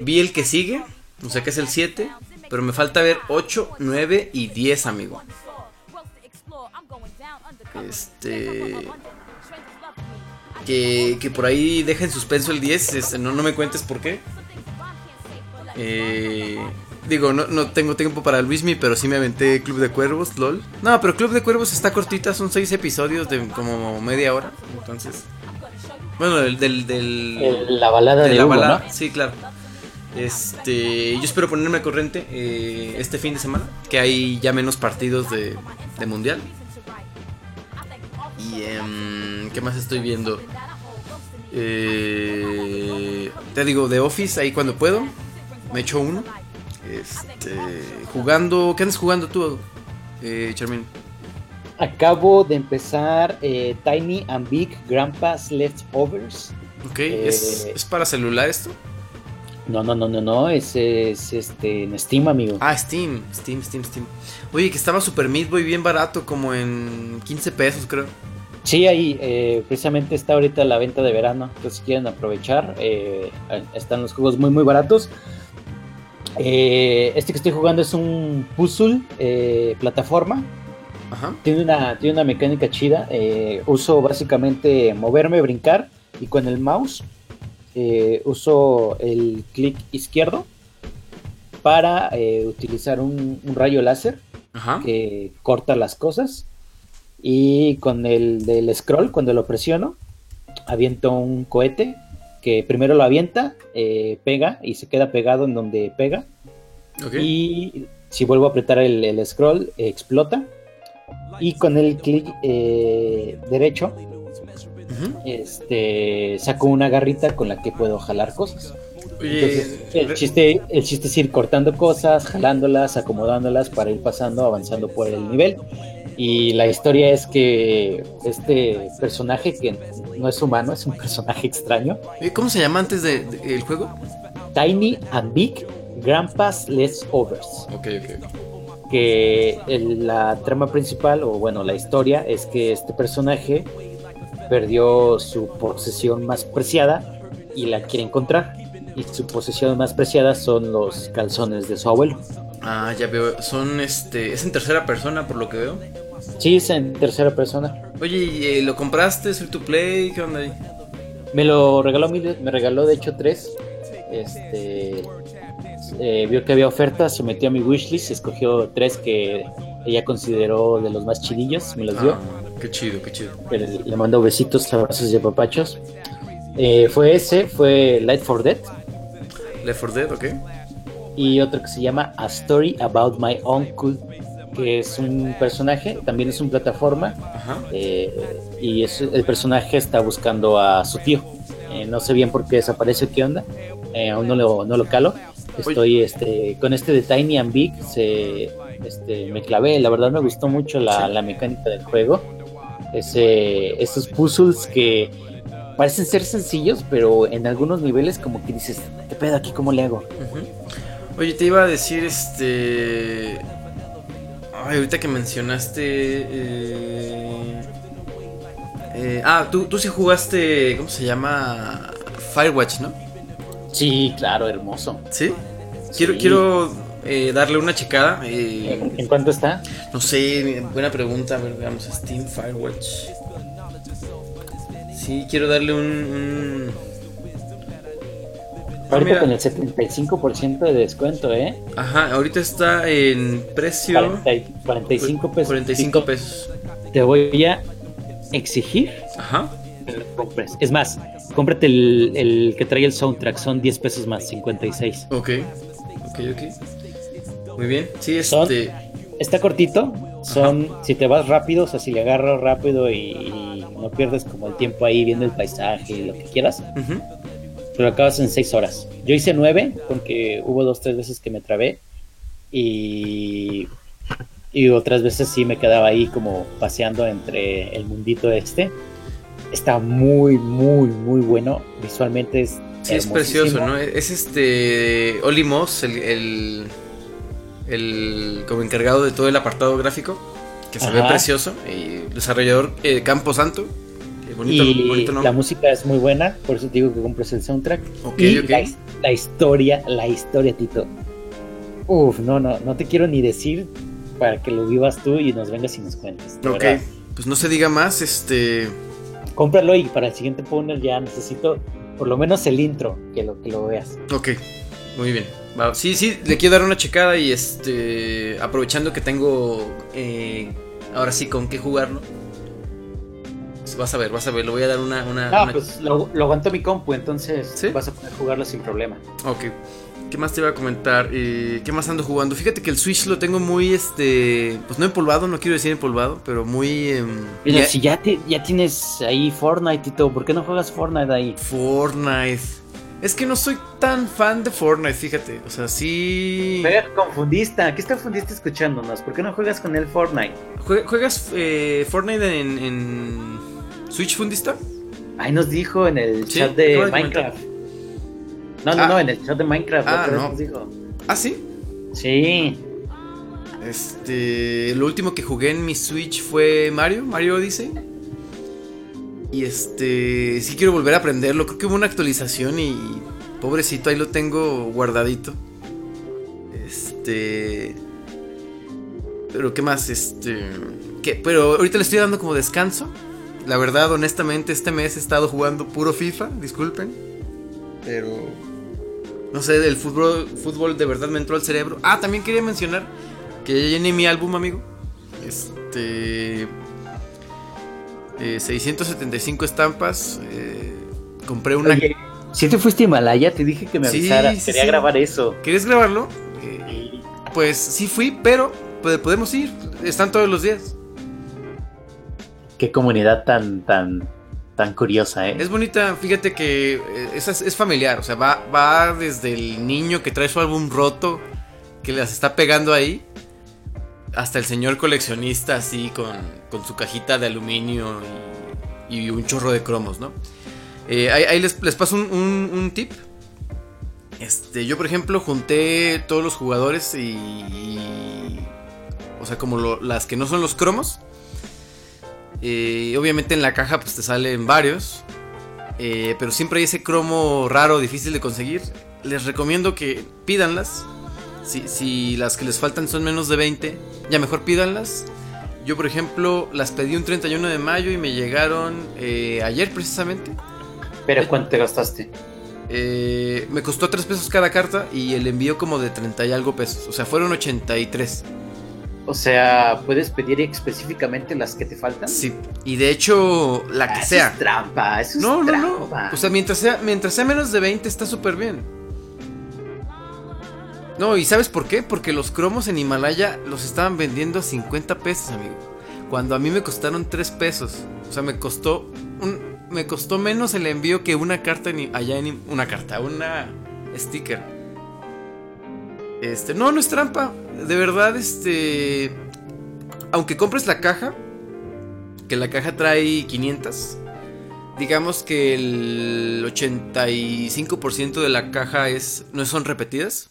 Vi el que sigue. O sea que es el 7. Pero me falta ver 8, 9 y 10, amigo. Este. Que, que por ahí deja en suspenso el 10. este, no, no me cuentes por qué. Eh, digo, no, no tengo tiempo para Luismi, pero sí me aventé Club de Cuervos, lol. No, pero Club de Cuervos está cortita, son 6 episodios de como media hora. Entonces. Bueno, del. del, del- El- la balada de, de la Hugo, balada, ¿no? sí, claro. Este, yo espero ponerme al corriente eh, este fin de semana, que hay ya menos partidos de, de mundial. Y em, ¿qué más estoy viendo? Eh, te digo, de Office ahí cuando puedo, me echo uno. Este, jugando, ¿qué andas jugando tú, eh, Charmin? Acabo de empezar eh, Tiny and Big Grandpa's Leftovers. Ok, ¿es, Eh, ¿es para celular esto? No, no, no, no, no, es, es este en Steam, amigo. Ah, Steam, Steam, Steam, Steam. Oye, que estaba Super Meat Boy bien barato, como en 15 pesos, creo. Sí, ahí eh, precisamente está ahorita la venta de verano. Entonces, si quieren aprovechar, eh, están los juegos muy, muy baratos. Eh, este que estoy jugando es un puzzle eh, plataforma. Ajá. Tiene una, tiene una mecánica chida. uso básicamente moverme, brincar y con el mouse eh, uso el clic izquierdo para eh, utilizar un, un rayo láser Ajá. que corta las cosas. Y con el del scroll cuando lo presiono aviento un cohete que primero lo avienta eh, pega y se queda pegado en donde pega. Y si vuelvo a apretar el, el scroll explota. Y con el clic eh, derecho Ujú. este saco una garrita con la que puedo jalar cosas entonces, el chiste, el chiste es ir cortando cosas, jalándolas, acomodándolas para ir pasando, avanzando por el nivel. Y la historia es que este personaje, que no es humano, es un personaje extraño, eh, ¿cómo se llama antes del de, el juego? Tiny and Big Grandpa's Leftovers. Ok, ok. Que el- la trama principal, o bueno, la historia, es que este personaje perdió su posesión más preciada y la quiere encontrar. Y su posesión más preciada son los calzones de su abuelo. Ah, ya veo. Son este. Es en tercera persona, por lo que veo. Sí, es en tercera persona. Oye, ¿y, eh, ¿lo compraste? ¿Es free to play? ¿Qué onda ahí? Me lo regaló, me regaló de hecho tres. Este eh, vio que había ofertas, se metió a mi wishlist, escogió tres que ella consideró de los más chidillos, me los dio. Ah, qué chido, qué chido. Le, mando besitos, abrazos y papachos. Eh, fue ese, fue Light for Dead Left 4 Dead, ok. y otro que se llama A Story About My Uncle, que es un personaje, también es un plataforma Ajá. Eh, y es- el personaje está buscando a su tío. Eh, no sé bien por qué desaparece, qué onda. Eh, aún no lo, no lo calo. Estoy este, con este de Tiny and Big, se, este, me clavé. La verdad me gustó mucho la, la mecánica del juego. Ese, esos puzzles que parecen ser sencillos, pero en algunos niveles como que dices, ¿qué pedo aquí? ¿Cómo le hago? Oye, te iba a decir, este... Ay, ahorita que mencionaste... eh, eh, ah, tú, tú sí jugaste, ¿cómo se llama? Firewatch, ¿no? Sí, claro, hermoso. ¿Sí? Quiero, Sí. quiero eh, darle una checada. eh, ¿En, cuánto está? no sé, buena pregunta. A ver, veamos, Steam Firewatch. Sí, quiero darle un... un- Ahorita mira. con el 75% de descuento, ¿eh? Ajá, ahorita está en precio... 40 y- 45 pesos. 45 pesos. Te voy a exigir Ajá. Es más, cómprate el, el que trae el soundtrack, son 10 pesos más, 56. Ok, ok, ok. Muy bien. Sí, Son- este. Está cortito, son, si te vas rápido, o sea, si le agarras rápido y, y no pierdes como el tiempo ahí viendo el paisaje y lo que quieras, pero acabas en 6 horas. Yo hice 9 porque hubo dos, tres veces que me trabé y, y otras veces sí me quedaba ahí como paseando entre el mundito este. Está muy, muy, muy bueno. Visualmente es... Sí, es precioso, ¿no? Es este. Oli Moss, el, el. El como encargado de todo el apartado gráfico. Que se ve precioso. Y desarrollador eh, Campo Santo. bonito, y bonito la nombre. música es muy buena, por eso te digo que compres el soundtrack. Ok, y. La, his- la historia, la historia, Tito. Uf, no, no, no te quiero ni decir para que lo vivas tú y nos vengas y nos cuentes. Ok. verdad. Pues no se diga más, este. Cómpralo y para el siguiente Powner ya necesito por lo menos el intro, que lo, que lo veas. Ok, muy bien. Sí, sí, le quiero dar una checada y este. Aprovechando que tengo. eh, ahora sí, con qué jugarlo. Pues vas a ver, vas a ver, le voy a dar una. una, No, una- pues lo, lo aguantó mi compu, entonces ¿Sí? vas a poder jugarlo sin problema. Ok. ¿Qué más te iba a comentar? Eh, ¿Qué más ando jugando? Fíjate que el Switch lo tengo muy, este... Pues no empolvado, no quiero decir empolvado, pero muy... em, Mira, ya- si ya, te, ya tienes ahí Fortnite, Tito, ¿por qué no juegas Fortnite ahí? Fortnite. Es que no soy tan fan de Fortnite, fíjate. O sea, sí... Juega confundista, ¿qué está confundista escuchándonos? ¿Por qué no juegas con el Fortnite? Jue- ¿Juegas eh, Fortnite en, en Switch Fundista? Ahí nos dijo en el Sí, chat de Minecraft. No, no, Ah. no, en el chat de Minecraft. Ah, no. nos dijo. Ah, sí. Sí. Este, lo último que jugué en mi Switch fue Mario, Mario Odyssey. Y este, sí quiero volver a aprenderlo. Creo que hubo una actualización y pobrecito ahí lo tengo guardadito. Este, pero qué más, este, ¿qué? Pero ahorita le estoy dando como descanso. La verdad, honestamente, este mes he estado jugando puro FIFA, disculpen. Pero. No sé, el fútbol, fútbol de verdad me entró al cerebro. Ah, también quería mencionar que ya llené mi álbum, amigo. Este. Eh, 675 estampas. eh, compré una. Oye, si te fuiste a Himalaya, te dije que me Sí, avisaras. sí, Quería sí. grabar eso. ¿Quieres grabarlo? Eh, pues sí fui, pero pues, podemos ir. Están todos los días. Qué comunidad tan, tan, tan curiosa, ¿eh? Es bonita, fíjate que eh, es, es familiar, o sea, va, va desde el niño que trae su álbum roto, que las está pegando ahí, hasta el señor coleccionista así con, con su cajita de aluminio y, y un chorro de cromos, ¿no? Eh, ahí les, les paso un, un- tip. Este, yo por ejemplo junté todos los jugadores y... o sea, como las que no son los cromos. Eh, obviamente en la caja pues te salen varios. Eh, pero siempre hay ese cromo raro, difícil de conseguir. Les recomiendo que pídanlas. Si, si las que les faltan son menos de 20, ya mejor pídanlas. Yo, por ejemplo, las pedí un 31 de mayo y me llegaron eh, ayer precisamente. Pero ¿cuánto te gastaste? Eh, me costó 3 pesos cada carta y el envío como de 30 y algo pesos. O sea, fueron 83. O sea, ¿puedes pedir específicamente las que te faltan? Sí. Y de hecho, la Ah, que eso sea. es trampa, eso es No, no, trampa. no. O sea, mientras sea, mientras sea menos de 20 está súper bien. No, ¿y sabes por qué? Porque los cromos en Himalaya los estaban vendiendo a 50 pesos, amigo. Cuando a mí me costaron 3 pesos. O sea, me costó me costó menos el envío que una carta en, allá en una carta, una sticker. Este, no, no es trampa. De verdad, este aunque compres la caja, que la caja trae 500, digamos que el 85% de la caja es no son repetidas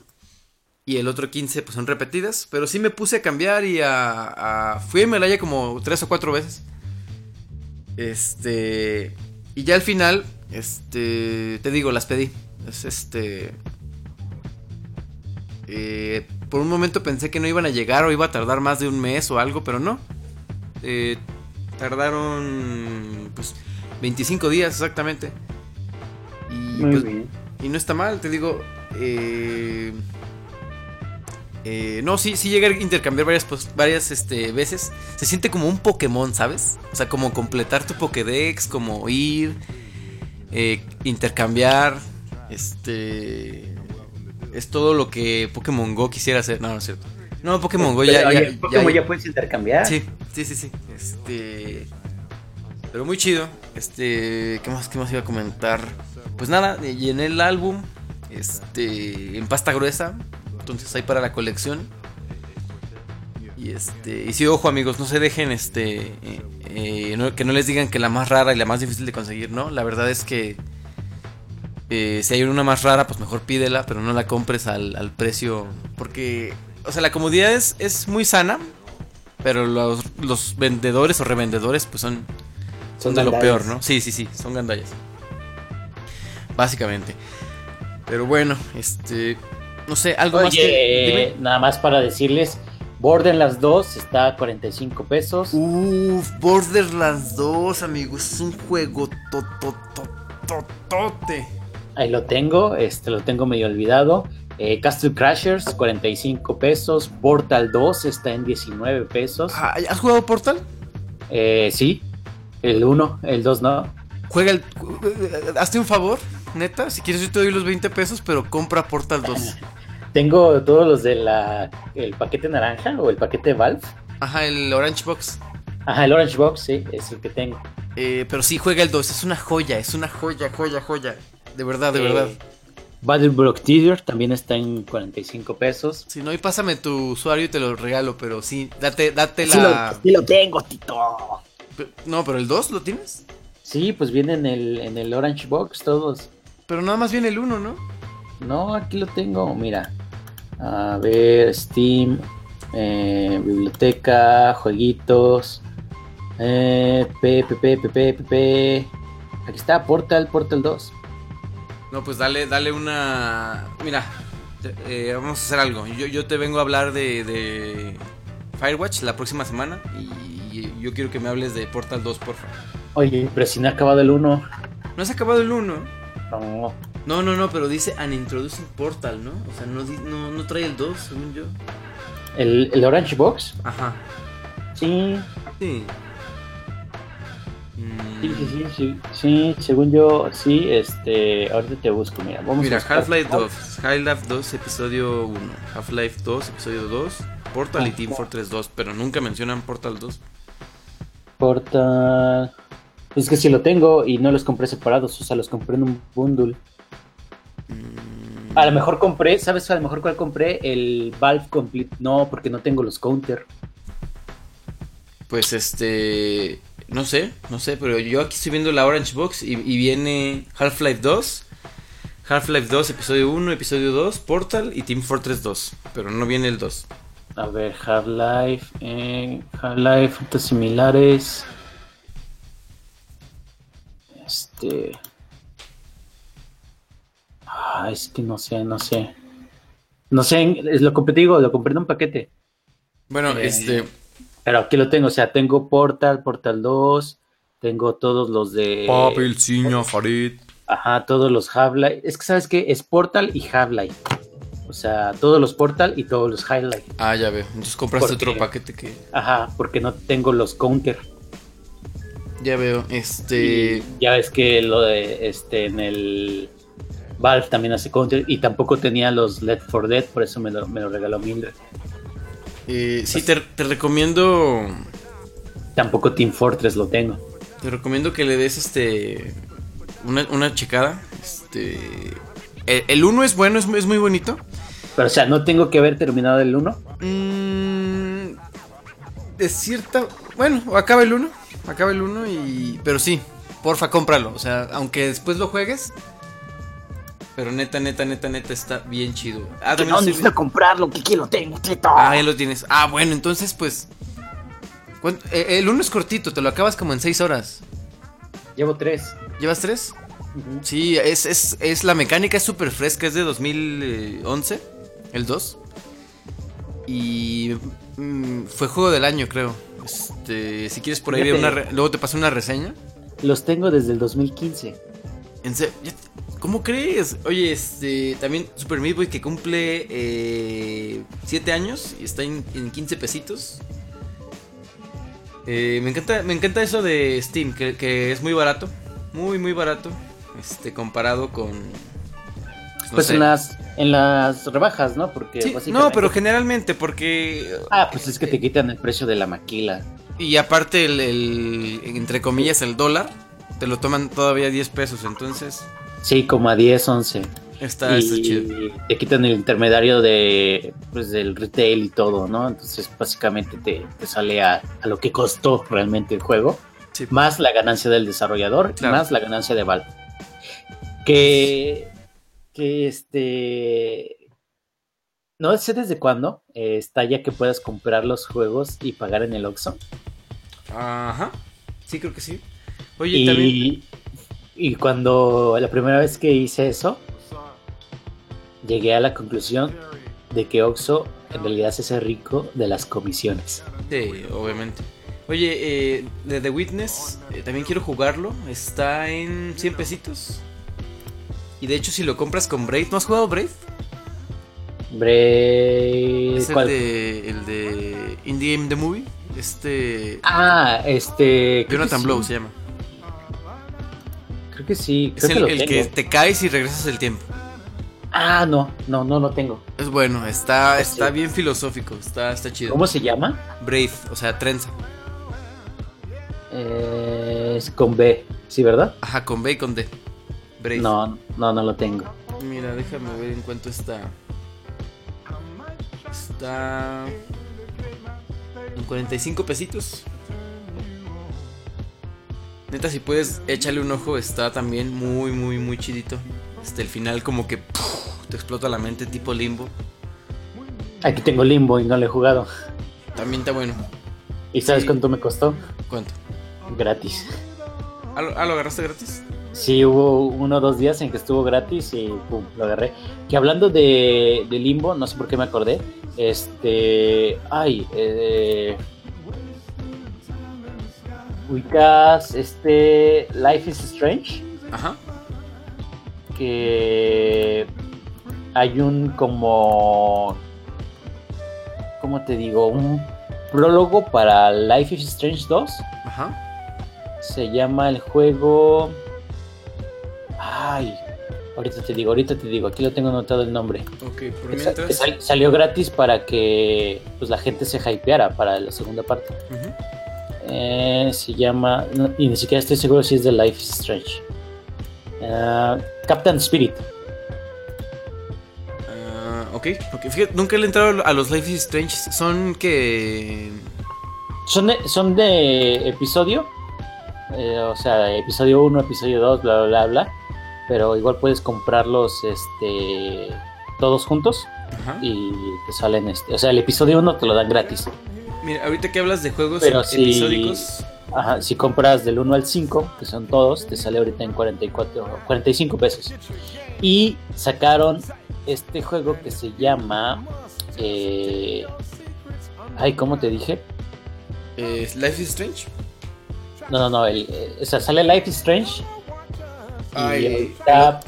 y el otro 15 pues son repetidas, pero sí me puse a cambiar y a, a- fui a Himalaya como tres o cuatro veces. Este y ya al final este te digo, las pedí. Es este eh, por un momento pensé que no iban a llegar o iba a tardar más de un mes o algo, pero no. Eh, tardaron pues 25 días exactamente. Y, Muy pues, bien. y no está mal, te digo. eh, eh, no, sí, sí llega a intercambiar varias, pues, varias este, veces. Se siente como un Pokémon, ¿sabes? O sea, como completar tu Pokédex, como ir, eh, intercambiar. Este. Es todo lo que Pokémon Go quisiera hacer. No, no es cierto. No, Pokémon Go ya. Pero, ya- Pokémon ya- ya puedes intercambiar. Sí, sí, sí, sí. Este. Pero muy chido. Este. ¿Qué más, qué más iba a comentar? Pues nada, llené el álbum. Este. En pasta gruesa. Entonces ahí para la colección. Y este. Y sí, ojo amigos, no se dejen este. eh, eh, no- que no les digan que la más rara y la más difícil de conseguir, ¿no? La verdad es que. eh, si hay una más rara, pues mejor pídela, pero no la compres al, al precio. Porque. O sea, la comodidad es, es muy sana. Pero los, los vendedores o revendedores, pues son, son de lo peor, ¿no? Sí, sí, sí, son gandallas. Básicamente. Pero bueno, este. No sé, algo más que. Dime. nada más para decirles, Borderlands 2 está a 45 pesos. Uf, Borderlands 2, amigos, es un juego totototote. Ahí lo tengo, este lo tengo medio olvidado. Eh, Castle Crashers, 45 pesos. Portal 2 está en 19 pesos. Ah, ¿Has jugado Portal? Eh, sí, el 1, el 2 no. Juega el. Hazte un favor, neta. Si quieres, yo te doy los 20 pesos, pero compra Portal 2. Tengo todos los de la el paquete naranja o el paquete Valve. Ajá, el Orange Box. Ajá, el Orange Box, sí, es el que tengo. Eh, pero sí, juega el 2. Es una joya, es una joya, joya, joya. De verdad, de Eh, verdad. Battle Block Theater también está en 45 pesos. Si no, y pásame tu usuario y te lo regalo, pero sí, date, date Sí la. lo, sí lo tengo, Tito. No, pero el 2 lo tienes. Sí, pues viene en el, en el Orange Box todos. Pero nada más viene el 1, ¿no? No, aquí lo tengo, mira. A ver, Steam, eh, biblioteca, jueguitos, eh, PP, PP, PP. Aquí está, Portal, Portal 2. No, pues dale, dale una. Mira, eh, vamos a hacer algo. Yo, yo te vengo a hablar de, de Firewatch la próxima semana y, y yo quiero que me hables de Portal 2, por favor. Oye, pero si no ha acabado el 1. ¿No has acabado el 1? No. No, no, no, pero dice An Introducing Portal, ¿no? O sea, no, no, no trae el 2, según yo. ¿El, el Orange Box? Ajá. Sí, Sí. Mm, sí, sí, sí, sí, sí, según yo, sí, este, ahorita te busco, mira, vamos Mira. Half-Life 2, Half-Life 2, episodio 1, Half-Life 2, episodio 2, Portal y Team Fortress 2, pero nunca mencionan Portal 2. Portal. Es que si lo tengo y no los compré separados, o sea, los compré en un bundle. Mm, A lo mejor compré, ¿sabes? A lo mejor cuál compré? El Valve Complete. No, porque no tengo los counter. Pues este. No sé, no sé, pero yo aquí estoy viendo la Orange Box y, y viene Half-Life 2, Half-Life 2, episodio 1, episodio 2, Portal y Team Fortress 2, pero no viene el 2. A ver, Half-Life, eh, Half-Life, frutas similares. Este. Ah, es que no sé, no sé. No sé, es lo compré, digo, lo compré en un paquete. Bueno, Eh, este. Pero aquí lo tengo, o sea, tengo Portal, Portal 2, tengo todos los de. Papelciño, Jared. Ajá, todos los Half-Life. Es que, ¿sabes qué? Es Portal y Half-Life. O sea, todos los Portal y todos los Half-Life. Ah, ya veo. Entonces compraste Porque- otro paquete que. Ajá, porque no tengo los counter. Ya veo. Este. Y ya ves que lo de este en el Valve también hace counter y tampoco tenía los Left 4 Dead, por eso me lo, me lo regaló Mildred. eh, sí, te, te recomiendo. Tampoco Team Fortress lo tengo. Te recomiendo que le des este. Una, una checada. Este. El, el 1 es bueno, es, es muy bonito. Pero o sea, no tengo que haber terminado el 1. Mm, es cierta. Bueno, acaba el 1. Acaba el 1 y. Pero sí, porfa, cómpralo. O sea, aunque después lo juegues. Pero neta, neta, neta, neta, está bien chido. Ah, Que no necesito vi- comprarlo, que aquí lo tengo, Tito. Ah, ya lo tienes. Ah, bueno, entonces pues. ¿cuánto- eh, El 1 es cortito, te lo acabas como en 6 horas. Llevo 3. ¿Llevas 3? Sí, es, es, es la mecánica es súper fresca, es de 2011, el 2. Y mm, fue juego del año, creo. Este, si quieres por ahí, una re- luego te paso una reseña. Los tengo desde el 2015. En serio, ya te- ¿Cómo crees? Oye, este, también Super Meat Boy que cumple 7 años y está en, en 15 pesitos. Eh, me, encanta, me encanta eso de Steam, que, que es muy barato. Muy, muy barato. Este, comparado con... Pues sé. en las en las rebajas, ¿no? Porque Sí, básicamente- no, pero generalmente, porque... Ah, pues es que te quitan el precio de la maquila. Y aparte, el, el- entre comillas, el dólar, te lo toman todavía 10 pesos, entonces Sí, como a 10, 11. está, está chido. y te quitan el intermediario de pues del retail y todo, ¿no? Entonces básicamente te, te sale a, a lo que costó realmente el juego, Sí. más la ganancia del desarrollador, Claro. más la ganancia de Valve. Que, que este no sé desde cuándo eh, está ya que puedas comprar los juegos y pagar en el Oxxo. Ajá. Sí, creo que sí. Oye, también... Y, y cuando la primera vez que hice eso, llegué a la conclusión de que Oxxo en realidad se hace rico de las comisiones. Sí, obviamente. Oye, eh, de The Witness, eh, también quiero jugarlo. Está en 100 pesitos. Y de hecho, si lo compras con Brave, ¿no has jugado Brave? Bre... Es el ¿cuál? de, el de Indie Game The Movie. Este. Ah, este... Jonathan sí. Blow se llama. Creo que sí, Es creo que el, que te caes y regresas el tiempo. Ah, no, no, no lo tengo. Es bueno, está, está sí. bien filosófico, está, está chido. ¿Cómo se llama? Brave, o sea, trenza. Eh, es con B, ¿sí, verdad? Ajá, con B y con D. No, no, no lo tengo. Mira, déjame ver en cuánto está. Está. En 45 pesitos. Neta, si puedes, échale un ojo. Está también muy, muy, muy chidito. Hasta el final, como que te explota la mente, tipo limbo. Aquí tengo Limbo y no lo he jugado. También está bueno. ¿Y sabes Sí. cuánto me costó? ¿Cuánto? Gratis. ¿Ah, lo, ah, lo agarraste gratis? Sí, hubo uno o dos días en que estuvo gratis y pum, lo agarré. Que hablando de, de Limbo, no sé por qué me acordé. Este. Ay, eh. Ubicas este. Life is Strange. Ajá. que hay un como ¿cómo te digo? un prólogo para Life is Strange 2. Ajá. Se llama el juego Ay, ahorita te digo, ahorita te digo, aquí lo tengo anotado el nombre. Ok, por Que sa- que mientras. sal- salió gratis para que pues, la gente se hypeara para la segunda parte. Eh, se llama, no, y ni siquiera estoy seguro si es de Life is Strange. Ah, Captain Spirit. Ah, ok, ok. Fíjate, nunca le he entrado a los Life is Strange. Son que. Son de, son de episodio, eh, o sea, episodio 1, episodio 2, bla, bla, bla, bla. Pero igual puedes comprarlos este, todos juntos Ajá. y te salen, este, o sea, el episodio 1 te lo dan gratis. Mira, ahorita que hablas de juegos Pero si- episódicos. Ajá, si compras del 1 al 5, que son todos, te sale ahorita en 44, 45 pesos. Y sacaron este juego que se llama... eh, ay, ¿cómo te dije? eh, Life is Strange. No, no, no, el, eh, o sea, sale Life is Strange y Ay, ahorita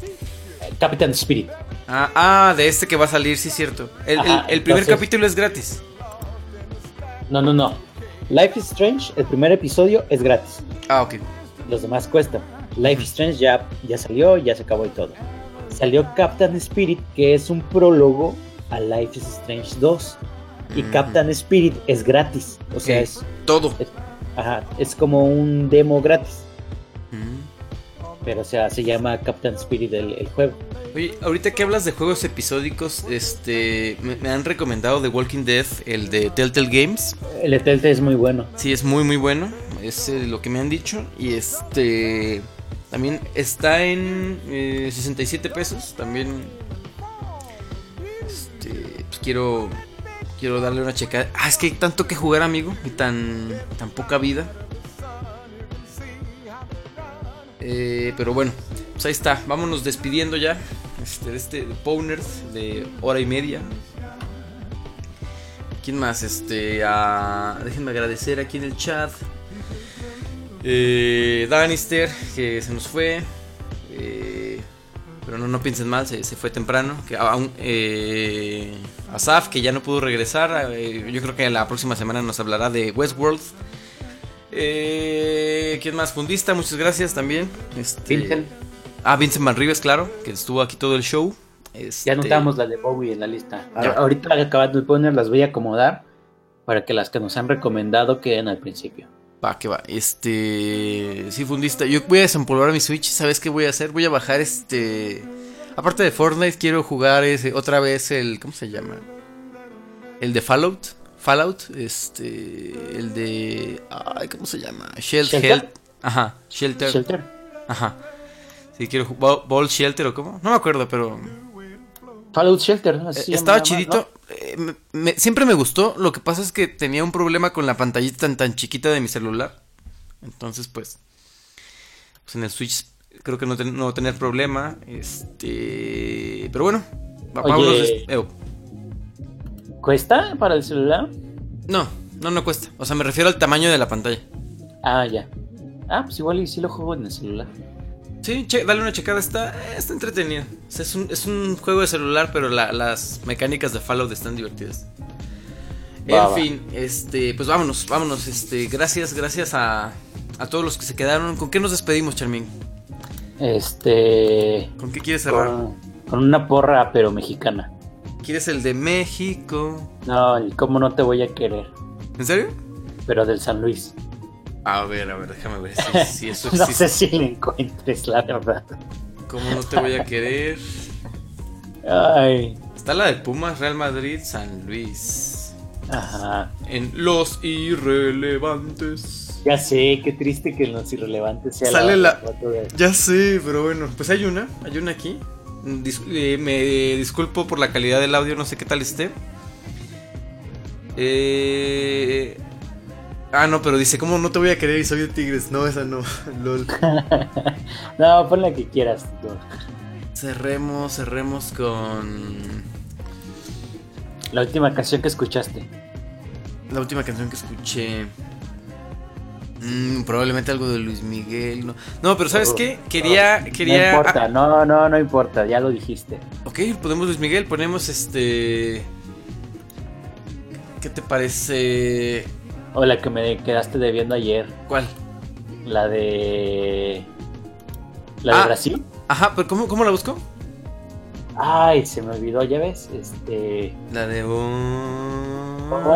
Captain Spirit. Ah, ah, de este que va a salir, sí, cierto. El, Ajá, el- el primer entonces- capítulo es gratis. No, no, no. Life is Strange, el primer episodio es gratis. Ah, ok. Los demás cuestan. Life is Strange ya, ya salió, ya se acabó y todo. Salió Captain Spirit, que es un prólogo a Life is Strange 2. Y Mm. Captain Spirit es gratis. O sea, es, Todo. Ajá, es como un demo gratis. Mm. Pero o sea, se llama Captain Spirit el, el juego. Oye, ahorita que hablas de juegos episódicos, este, me, me han recomendado The Walking Dead, el de Telltale Games. El de Telltale es muy bueno. Sí, es muy, muy bueno. Es eh, lo que me han dicho. Y este, también está en eh, 67 pesos. También, este, pues quiero, quiero darle una checada. Ah, es que hay tanto que jugar, amigo, y tan, tan poca vida. Eh, pero bueno, pues ahí está. Vámonos despidiendo ya. Este, de este Powners de hora y media. ¿Quién más? Este, déjenme agradecer aquí en el chat. Eh, Danister, que se nos fue. Eh, pero no, no piensen mal, se, se fue temprano. Que aún, eh, Asaf, que ya no pudo regresar. eh, yo creo que la próxima semana nos hablará de Westworld. Eh, ¿Quién más? Fundista, muchas gracias también. Este, Vincent. Ah, Vincent Van Rives, claro, que estuvo aquí todo el show. Este, Ya anotamos la de Bowie en la lista. Ya. Ahorita acabando de poner las voy a acomodar para que las que nos han recomendado queden al principio. Va, que va. Este. Sí, fundista. Yo voy a desempolvar mi Switch. ¿Sabes qué voy a hacer? Voy a bajar este. Aparte de Fortnite, quiero jugar ese, otra vez el. ¿Cómo se llama? El de Fallout. Fallout. Este. El de. Ay, ¿cómo se llama? Shel- ¿Shelter? Hel- Ajá. Shelter. Shelter. Ajá. Sí, quiero jugar. Ball Shelter o cómo? No me acuerdo, pero. Fallout Shelter. así Eh, Estaba chidito. eh, me- me- siempre me gustó. Lo que pasa es que tenía un problema con la pantallita tan, tan chiquita de mi celular. Entonces, pues. Pues en el Switch creo que no, ten- no tener problema. Este. Pero bueno. Oye. eh, ¿no? ¿Cuesta para el celular? no, no, no cuesta. O sea, me refiero al tamaño de la pantalla. Ah, ya. Ah, pues igual y sí lo juego en el celular. Sí, che- dale una checada. Está, está entretenido. O sea, es, un, es un juego de celular, pero la- las mecánicas de Fallout están divertidas. Va, en va. fin, este, pues vámonos, vámonos. Este, gracias, gracias a, a todos los que se quedaron. ¿Con qué nos despedimos, Charmín? Este. ¿Con qué quieres cerrar? Con, con una porra, pero mexicana. ¿Quieres el de México? No, el cómo no te voy a querer. ¿En serio? Pero del San Luis. A ver, a ver, déjame ver si, si eso no existe. sé si lo encuentres, la verdad. ¿Cómo no te voy a querer? Ay. Está la de Pumas, Real Madrid, San Luis. Ajá. En Los Irrelevantes. Ya sé, qué triste que en los irrelevantes sea Sale la- de- Ya sé, pero bueno, pues hay una, hay una aquí. Dis- eh, me disculpo por la calidad del audio, no sé qué tal esté. Eh... Ah, no, pero dice, ¿cómo no te voy a querer y soy de Tigres? No, esa no, lol. no, pon la que quieras. tú. Cerremos, cerremos con La última canción que escuchaste. la última canción que escuché. Mm, probablemente algo de Luis Miguel. No, no pero ¿sabes qué? Quería. No quería importa, no, no, no importa, ya lo dijiste. ok, ponemos Luis Miguel, ponemos este. ¿Qué te parece? O la que me quedaste debiendo ayer, ¿Cuál? la de. La de Ah. Brasil. Ajá, pero ¿cómo, cómo la busco? Ay, se me olvidó, ya ves. Este. La de.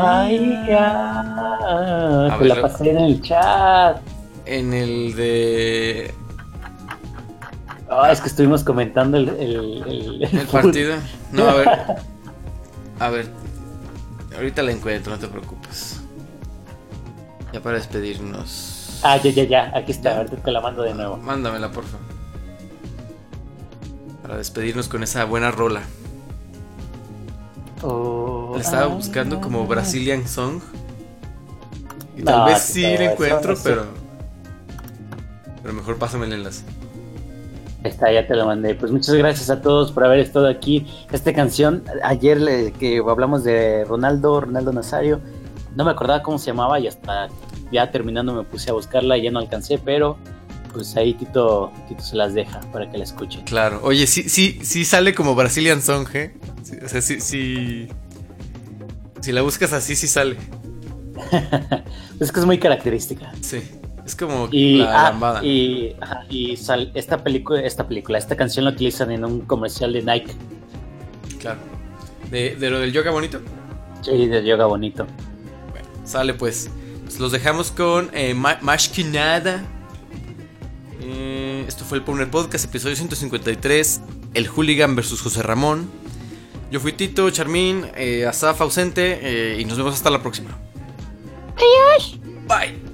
Ay, ya. Te la pasé en el chat. En el de. Ah, es que estuvimos comentando el, el, el- El partido. No, a ver. A ver. Ahorita la encuentro, no te preocupes. Ya para despedirnos. Ah, ya, ya, ya. Aquí está. Ahorita te la mando de nuevo. Mándamela, porfa. Para despedirnos con esa buena rola. Oh, La estaba ah, buscando como. Brazilian Song. Y tal No, vez sí, la encuentro, eso- pero. Pero mejor pásame el enlace. Está, ya te lo mandé. Pues muchas gracias a todos por haber estado aquí. Esta canción, ayer le- que hablamos de Ronaldo, Ronaldo Nazario, no me acordaba cómo se llamaba y hasta ya terminando me puse a buscarla y ya no alcancé, pero pues ahí Tito, Tito se las deja para que la escuchen. Claro. Oye, sí, sí, sí sale como Brazilian Song, ¿eh? Sí, o sea, sí, sí. Si la buscas así, sí sale. es que es muy característica. Sí. Es como Y, la ah, lambada. y, ajá, y sal- esta película, esta película, esta canción la utilizan en un comercial de Nike. Claro. De, de lo del yoga bonito. Sí, de yoga bonito. Sale pues. Pues los dejamos con eh, Más que nada. Eh, esto fue el Powner Podcast, episodio 153. El Hooligan versus José Ramón. Yo fui Tito, Charmín, eh, Asaf ausente. eh, y nos vemos hasta la próxima. Adiós. Bye.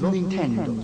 Los Nintendo.